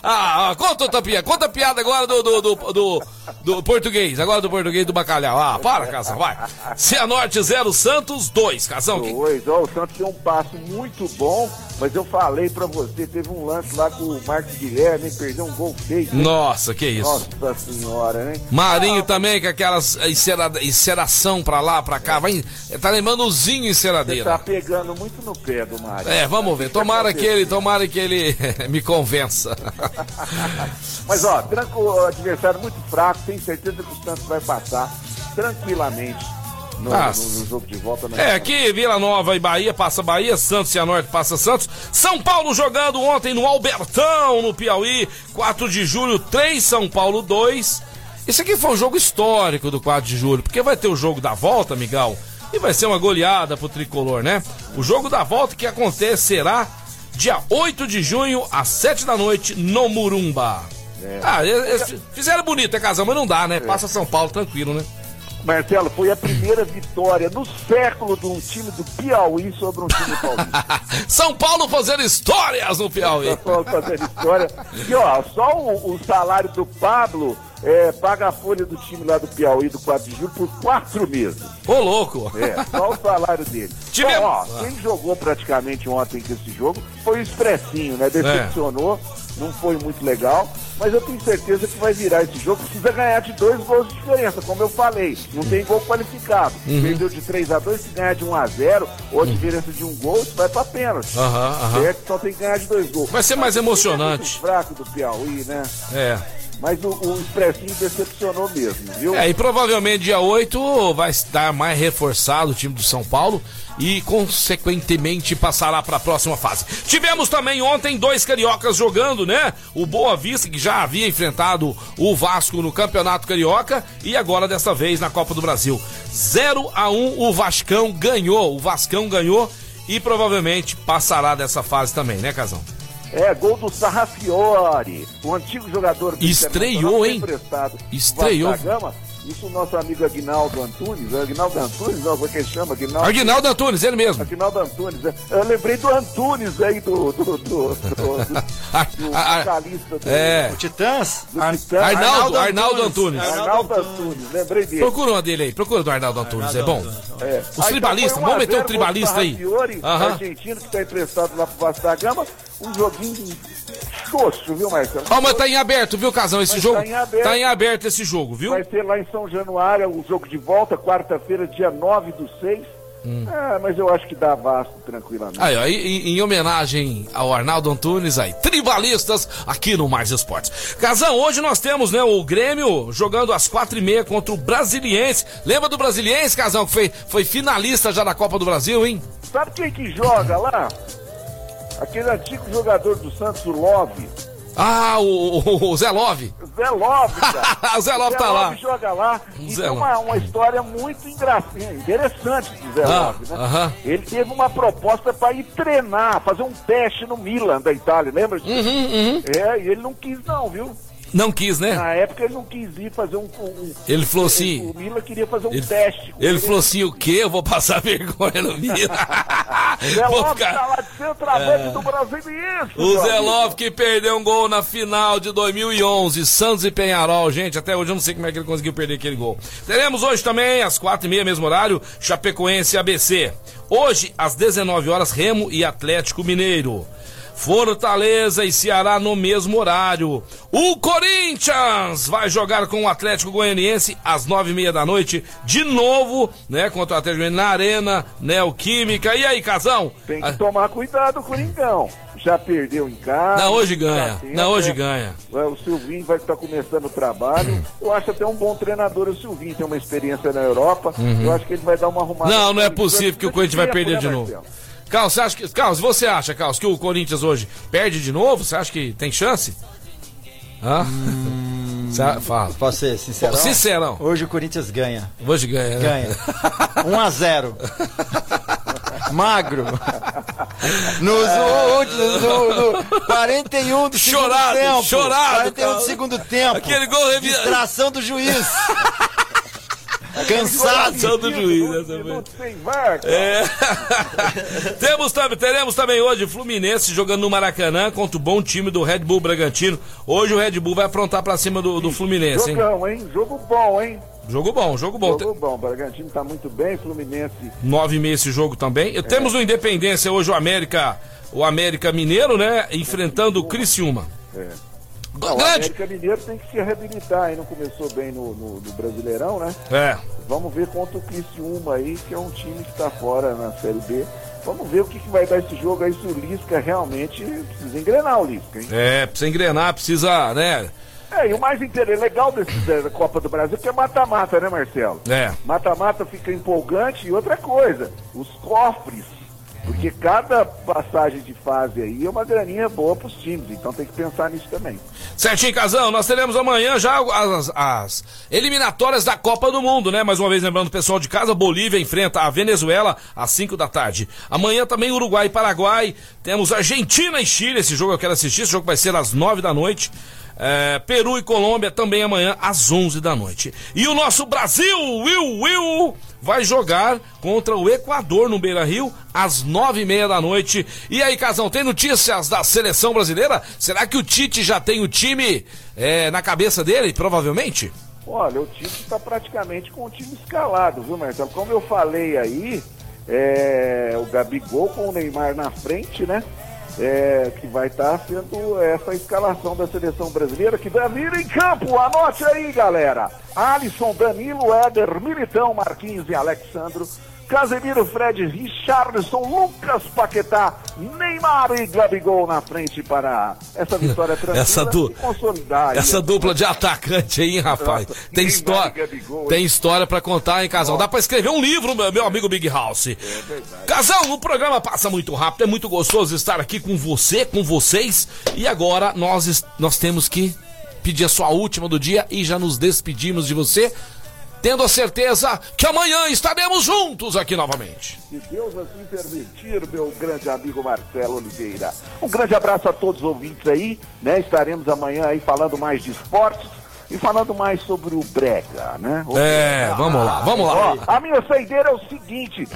Speaker 2: ah, conta outra piada, conta a piada agora do, do, do, do, do português, agora do português do bacalhau. Ah, para, Casão, vai. Cianorte 0, Santos 2, Casão. que-
Speaker 7: Dois, ó, o Santos deu um passo muito bom, mas eu falei pra você, teve um lance lá com o Marcos Guilherme, perdeu um gol feio.
Speaker 2: Nossa, que isso.
Speaker 7: Nossa senhora, hein?
Speaker 2: Marinho também, com aquelas encera- enceração pra lá, pra cá. Vai, tá lembrando o Zinho
Speaker 7: Você
Speaker 2: enceradeira.
Speaker 7: tá pegando muito no pé do Mário.
Speaker 2: É, vamos ver. Tomara que ele, tomara que ele me convença.
Speaker 7: Mas ó, tranco, o adversário muito fraco, tenho certeza que o Santos vai passar tranquilamente no,
Speaker 2: Ah,
Speaker 7: no- no jogo de volta. na
Speaker 2: É, aqui Vila Nova e Bahia passa Bahia, Santos e a Norte passa Santos. São Paulo jogando ontem no Albertão, no Piauí, 4 de julho, 3 São Paulo 2. Esse aqui foi um jogo histórico do 4 de julho, porque vai ter o jogo da volta, amigão, e vai ser uma goleada pro tricolor, né? O jogo da volta que acontecerá dia 8 de junho, às 7 da noite, no Murumba. É. Ah, eles fizeram bonito, é casal, mas não dá, né? Passa São Paulo tranquilo, né?
Speaker 7: Marcelo, foi a primeira vitória no século de um time do Piauí sobre um time paulista.
Speaker 2: São Paulo fazendo histórias no Piauí.
Speaker 7: São Paulo fazendo história. E ó, só o, o salário do Pablo é, paga a folha do time lá do Piauí do 4 de julho por quatro meses.
Speaker 2: Ô, louco!
Speaker 7: É, só o salário dele.
Speaker 2: Tivemos...
Speaker 7: Então, ó, quem jogou praticamente ontem com esse jogo foi o Expressinho, né? Decepcionou. É não foi muito legal, mas eu tenho certeza que vai virar esse jogo. Precisa ganhar de dois gols de diferença, como eu falei. Não tem gol qualificado. Uhum. Perdeu de 3 a 2 se ganhar de 1 a 0 ou a uhum. diferença de um gol, isso vai pra pênalti.
Speaker 2: Uhum, uhum.
Speaker 7: Certo? Só tem que ganhar de dois gols.
Speaker 2: Vai ser mais mas emocionante.
Speaker 7: É fraco do Piauí, né?
Speaker 2: É.
Speaker 7: Mas o, o Expressinho decepcionou mesmo, viu?
Speaker 2: É, e provavelmente dia 8 vai estar mais reforçado o time do São Paulo e, consequentemente, passará para a próxima fase. Tivemos também ontem dois cariocas jogando, né? O Boa Vista, que já havia enfrentado o Vasco no Campeonato Carioca e agora dessa vez na Copa do Brasil. 0 a 1 o Vascão ganhou, o Vascão ganhou e provavelmente passará dessa fase também, né, Casão?
Speaker 7: É, gol do Sarrafiore, o antigo jogador
Speaker 2: do Estreou, hein? Estreou.
Speaker 7: Gama, isso o nosso amigo Aguinaldo Antunes, é Aguinaldo Antunes, não, como é que ele chama?
Speaker 2: Aguinaldo, Aguinaldo Antunes, ele mesmo.
Speaker 7: Aguinaldo Antunes, é. eu lembrei do Antunes aí, do, do, do, do, do, vocalista do,
Speaker 2: é.
Speaker 1: O Titãs?
Speaker 7: Do Ar
Speaker 2: Titãs. Arnaldo, Arnaldo Antunes.
Speaker 7: Arnaldo Antunes, lembrei dele.
Speaker 2: Procura uma dele aí, procura do Arnaldo Antunes, é bom. É. Os tribalistas, vamos meter o tribalista aí.
Speaker 7: Fiore, argentino que está emprestado lá pro Vasco da Gama, um joguinho xoxo, viu, Marcelo?
Speaker 2: Ó, oh, mas tá em aberto, viu, Casão, esse mas jogo? Tá em, aberto, tá em aberto esse jogo, viu?
Speaker 7: Vai ser lá em São Januário, o jogo de volta, quarta-feira, dia 9 do 6. Hum. É, mas eu acho que dá Vasco tranquilamente.
Speaker 2: Aí, ó, em, em, homenagem ao Arnaldo Antunes aí, tribalistas aqui no Mais Esportes. Casão, hoje nós temos, né, o Grêmio jogando às quatro e meia contra o Brasiliense. Lembra do Brasiliense, Casão, que foi, foi finalista já da Copa do Brasil, hein?
Speaker 7: Sabe quem que joga lá? Aquele antigo jogador do Santos, o Love.
Speaker 2: Ah, o, o, o Zé Love.
Speaker 7: Zé Love, cara.
Speaker 2: o Zé Love tá
Speaker 7: lá. joga lá. E Zé tem uma, uma história muito engraçada, interessante do Zé ah, Love, né? Uh -huh. Ele teve uma proposta para ir treinar, fazer um teste no Milan da Itália, lembra disso?
Speaker 2: Uhum, uhum.
Speaker 7: É, e ele não quis não, viu?
Speaker 2: Não quis, né?
Speaker 7: Na época ele não quis ir fazer um. um
Speaker 2: ele falou assim.
Speaker 7: O Mila queria fazer um
Speaker 2: ele,
Speaker 7: teste.
Speaker 2: Ele, ele, falou assim: o quê? Eu vou passar vergonha no Mila.
Speaker 7: Zé ficar... tá lá de centroavante é... do Brasil e isso.
Speaker 2: O Zé que perdeu um gol na final de 2011, Santos e Penharol. Gente, até hoje eu não sei como é que ele conseguiu perder aquele gol. Teremos hoje também, às quatro e meia, mesmo horário, Chapecoense e ABC. Hoje, às 19 horas, Remo e Atlético Mineiro. Fortaleza e Ceará no mesmo horário. O Corinthians vai jogar com o Atlético Goianiense às nove e meia da noite, de novo, né, contra o Atlético Goianiense na Arena Neoquímica. E aí, Casão?
Speaker 7: Tem que ah. tomar cuidado, Coringão. Já perdeu em casa.
Speaker 2: Não, hoje ganha. Não, hoje é, ganha.
Speaker 7: O Silvinho vai estar começando o trabalho. Eu acho até um bom treinador o Silvinho, tem uma experiência na Europa. Uhum. Eu acho que ele vai dar uma arrumada.
Speaker 2: Não, não é possível que o Corinthians vai perder né, de novo. Carlos, você acha que, Carlos, você acha, Carlos, que o Corinthians hoje perde de novo? Você acha que tem chance? Hã?
Speaker 1: Hum, fala. Posso ser sincerão?
Speaker 2: Sincerão.
Speaker 1: Hoje o Corinthians ganha.
Speaker 2: Hoje ganha, né?
Speaker 1: Ganha. 1 a 0 Magro. Nos últimos, no, no 41 do
Speaker 2: chorado,
Speaker 1: segundo tempo.
Speaker 2: Chorado,
Speaker 1: 41 do segundo tempo.
Speaker 2: Aquele gol.
Speaker 1: Distração do juiz. Cansado
Speaker 2: do juiz, né. É. Temos, teremos também hoje Fluminense jogando no Maracanã contra o bom time do Red Bull Bragantino. Hoje o Red Bull vai aprontar pra cima do, do Fluminense,
Speaker 7: hein? Jogão, hein? Jogo bom, hein?
Speaker 2: Jogo bom, jogo bom.
Speaker 7: Jogo bom, o Bragantino tá muito bem, Fluminense.
Speaker 2: Nove e meia esse jogo também. É. Temos o Independência hoje, o América, o América Mineiro, né? Enfrentando o Criciúma. É.
Speaker 7: Não, o América Mineiro tem que se reabilitar, aí não começou bem no, no, no, Brasileirão, né?
Speaker 2: É.
Speaker 7: Vamos ver contra o Criciúma aí, que é um time que está fora na Série B. Vamos ver o que, que vai dar esse jogo aí, se o Lisca realmente precisa engrenar o Lisca, hein?
Speaker 2: É, precisa engrenar, precisa, né?
Speaker 7: É, e o mais interessante, legal desse, da Copa do Brasil é que é mata-mata, né, Marcelo?
Speaker 2: É.
Speaker 7: Mata-mata fica empolgante e outra coisa, os cofres Porque cada passagem de fase aí é uma graninha boa para os times, então tem que pensar nisso também.
Speaker 2: Certinho, Casão, nós teremos amanhã já as, as, eliminatórias da Copa do Mundo, né? Mais uma vez lembrando o pessoal de casa, Bolívia enfrenta a Venezuela às 5 da tarde. Amanhã também Uruguai e Paraguai, temos Argentina e Chile, esse jogo eu quero assistir, esse jogo vai ser às 9 da noite. É, Peru e Colômbia também amanhã às 11 da noite. E o nosso Brasil, Will Will, vai jogar contra o Equador no Beira Rio às nove e meia da noite. E aí, Casão, tem notícias da seleção brasileira? Será que o Tite já tem o time é, na cabeça dele, provavelmente?
Speaker 7: Olha, o Tite está praticamente com o time escalado, viu, Marcelo? Como eu falei aí, é, o Gabigol com o Neymar na frente, né? É, que vai estar tá sendo essa escalação da seleção brasileira que vai vir em campo. Anote aí, galera. Alisson, Danilo, Éder, Militão, Marquinhos e Alexandro. Casemiro, Fred, Richardson, Lucas Paquetá, Neymar e Gabigol na frente para essa vitória tranquila
Speaker 2: essa du... Essa dupla de atacante aí, rapaz? Nossa, tem história, tem história para contar, hein, Casal? Dá para escrever um livro, meu amigo Big House. É. Casal, o programa passa muito rápido, é muito gostoso estar aqui com você, com vocês. E agora nós, nós temos que pedir a sua última do dia e já nos despedimos de você tendo a certeza que amanhã estaremos juntos aqui novamente.
Speaker 7: Se Deus assim permitir, meu grande amigo Marcelo Oliveira. Um grande abraço a todos os ouvintes aí, né? Estaremos amanhã aí falando mais de esportes e falando mais sobre o Brega, né?
Speaker 2: O é, Brega. vamos lá, vamos lá.
Speaker 7: Ó, a minha saideira é o seguinte,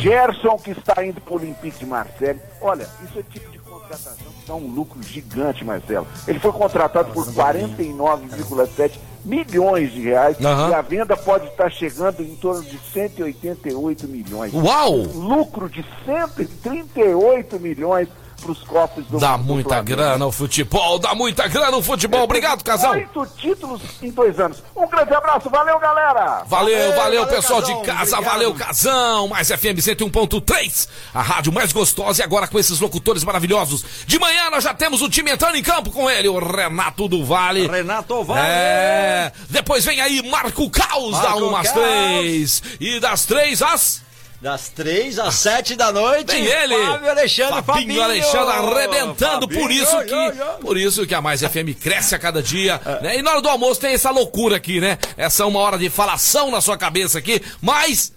Speaker 7: Gerson que está indo para o Olympique de Marseille, olha, isso é tipo de contratação que dá um lucro gigante, Marcelo. Ele foi contratado por 49,7 milhões de reais uhum. e a venda pode estar chegando em torno de 188 milhões.
Speaker 2: Uau!
Speaker 7: lucro de 138 milhões para os cofres do
Speaker 2: Dá muita grana o futebol, dá muita grana o futebol. Obrigado, casal.
Speaker 7: Oito títulos em dois anos. Um grande abraço, valeu, galera.
Speaker 2: Valeu, valeu, valeu pessoal casão, de casa, obrigado. valeu, casão. Mais FM 101.3, a rádio mais gostosa e agora com esses locutores maravilhosos. De manhã nós já temos o time entrando em campo com ele, o Renato do Vale.
Speaker 1: Renato Vale.
Speaker 2: É. Depois vem aí Marco Caos, Marco da 1 às 3 e das 3 às
Speaker 1: das três às sete da noite.
Speaker 2: Tem ele.
Speaker 1: Fábio Alexandre
Speaker 2: Fabinho, Fabinho Alexandre arrebentando. Fabinho, por isso que, por isso que a Mais FM cresce a cada dia. É. Né? E na hora do almoço tem essa loucura aqui, né? Essa uma hora de falação na sua cabeça aqui. Mas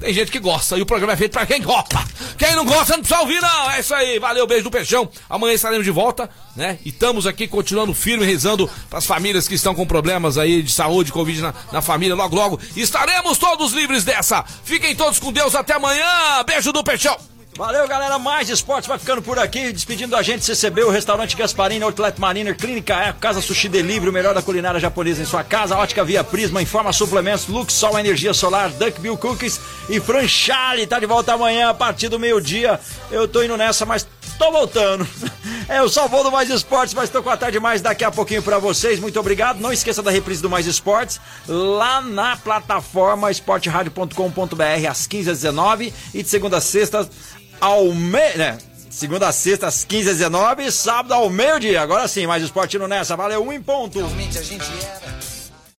Speaker 2: tem gente que gosta e o programa é feito para quem gosta. Quem não gosta não precisa ouvir, não. É isso aí. Valeu, beijo do peixão. Amanhã estaremos de volta, né? E estamos aqui continuando firme, rezando para as famílias que estão com problemas aí de saúde, Covid na, na família. Logo, logo estaremos todos livres dessa. Fiquem todos com Deus. Até amanhã. Beijo do peixão.
Speaker 1: Valeu, galera. Mais esportes vai ficando por aqui. Despedindo a gente, CCB, o restaurante Gasparini, Outlet Mariner, Clínica Eco, Casa Sushi Delivery, o melhor da culinária japonesa em sua casa. Ótica Via Prisma, Informa Suplementos, Lux Sol Energia Solar, Duck Bill Cookies e Franchale. Tá de volta amanhã a partir do meio-dia. Eu tô indo nessa, mas tô voltando. Eu só vou do Mais Esportes, mas tô com a tarde mais daqui a pouquinho para vocês. Muito obrigado. Não esqueça da reprise do Mais Esportes lá na plataforma esporteradio.com.br às 15h19 e de segunda a sexta ao meio, né? Segunda a sexta, às 15 h 19 sábado ao meio-dia. Agora sim, mais esporte nessa. Valeu, um em ponto. Realmente a gente era.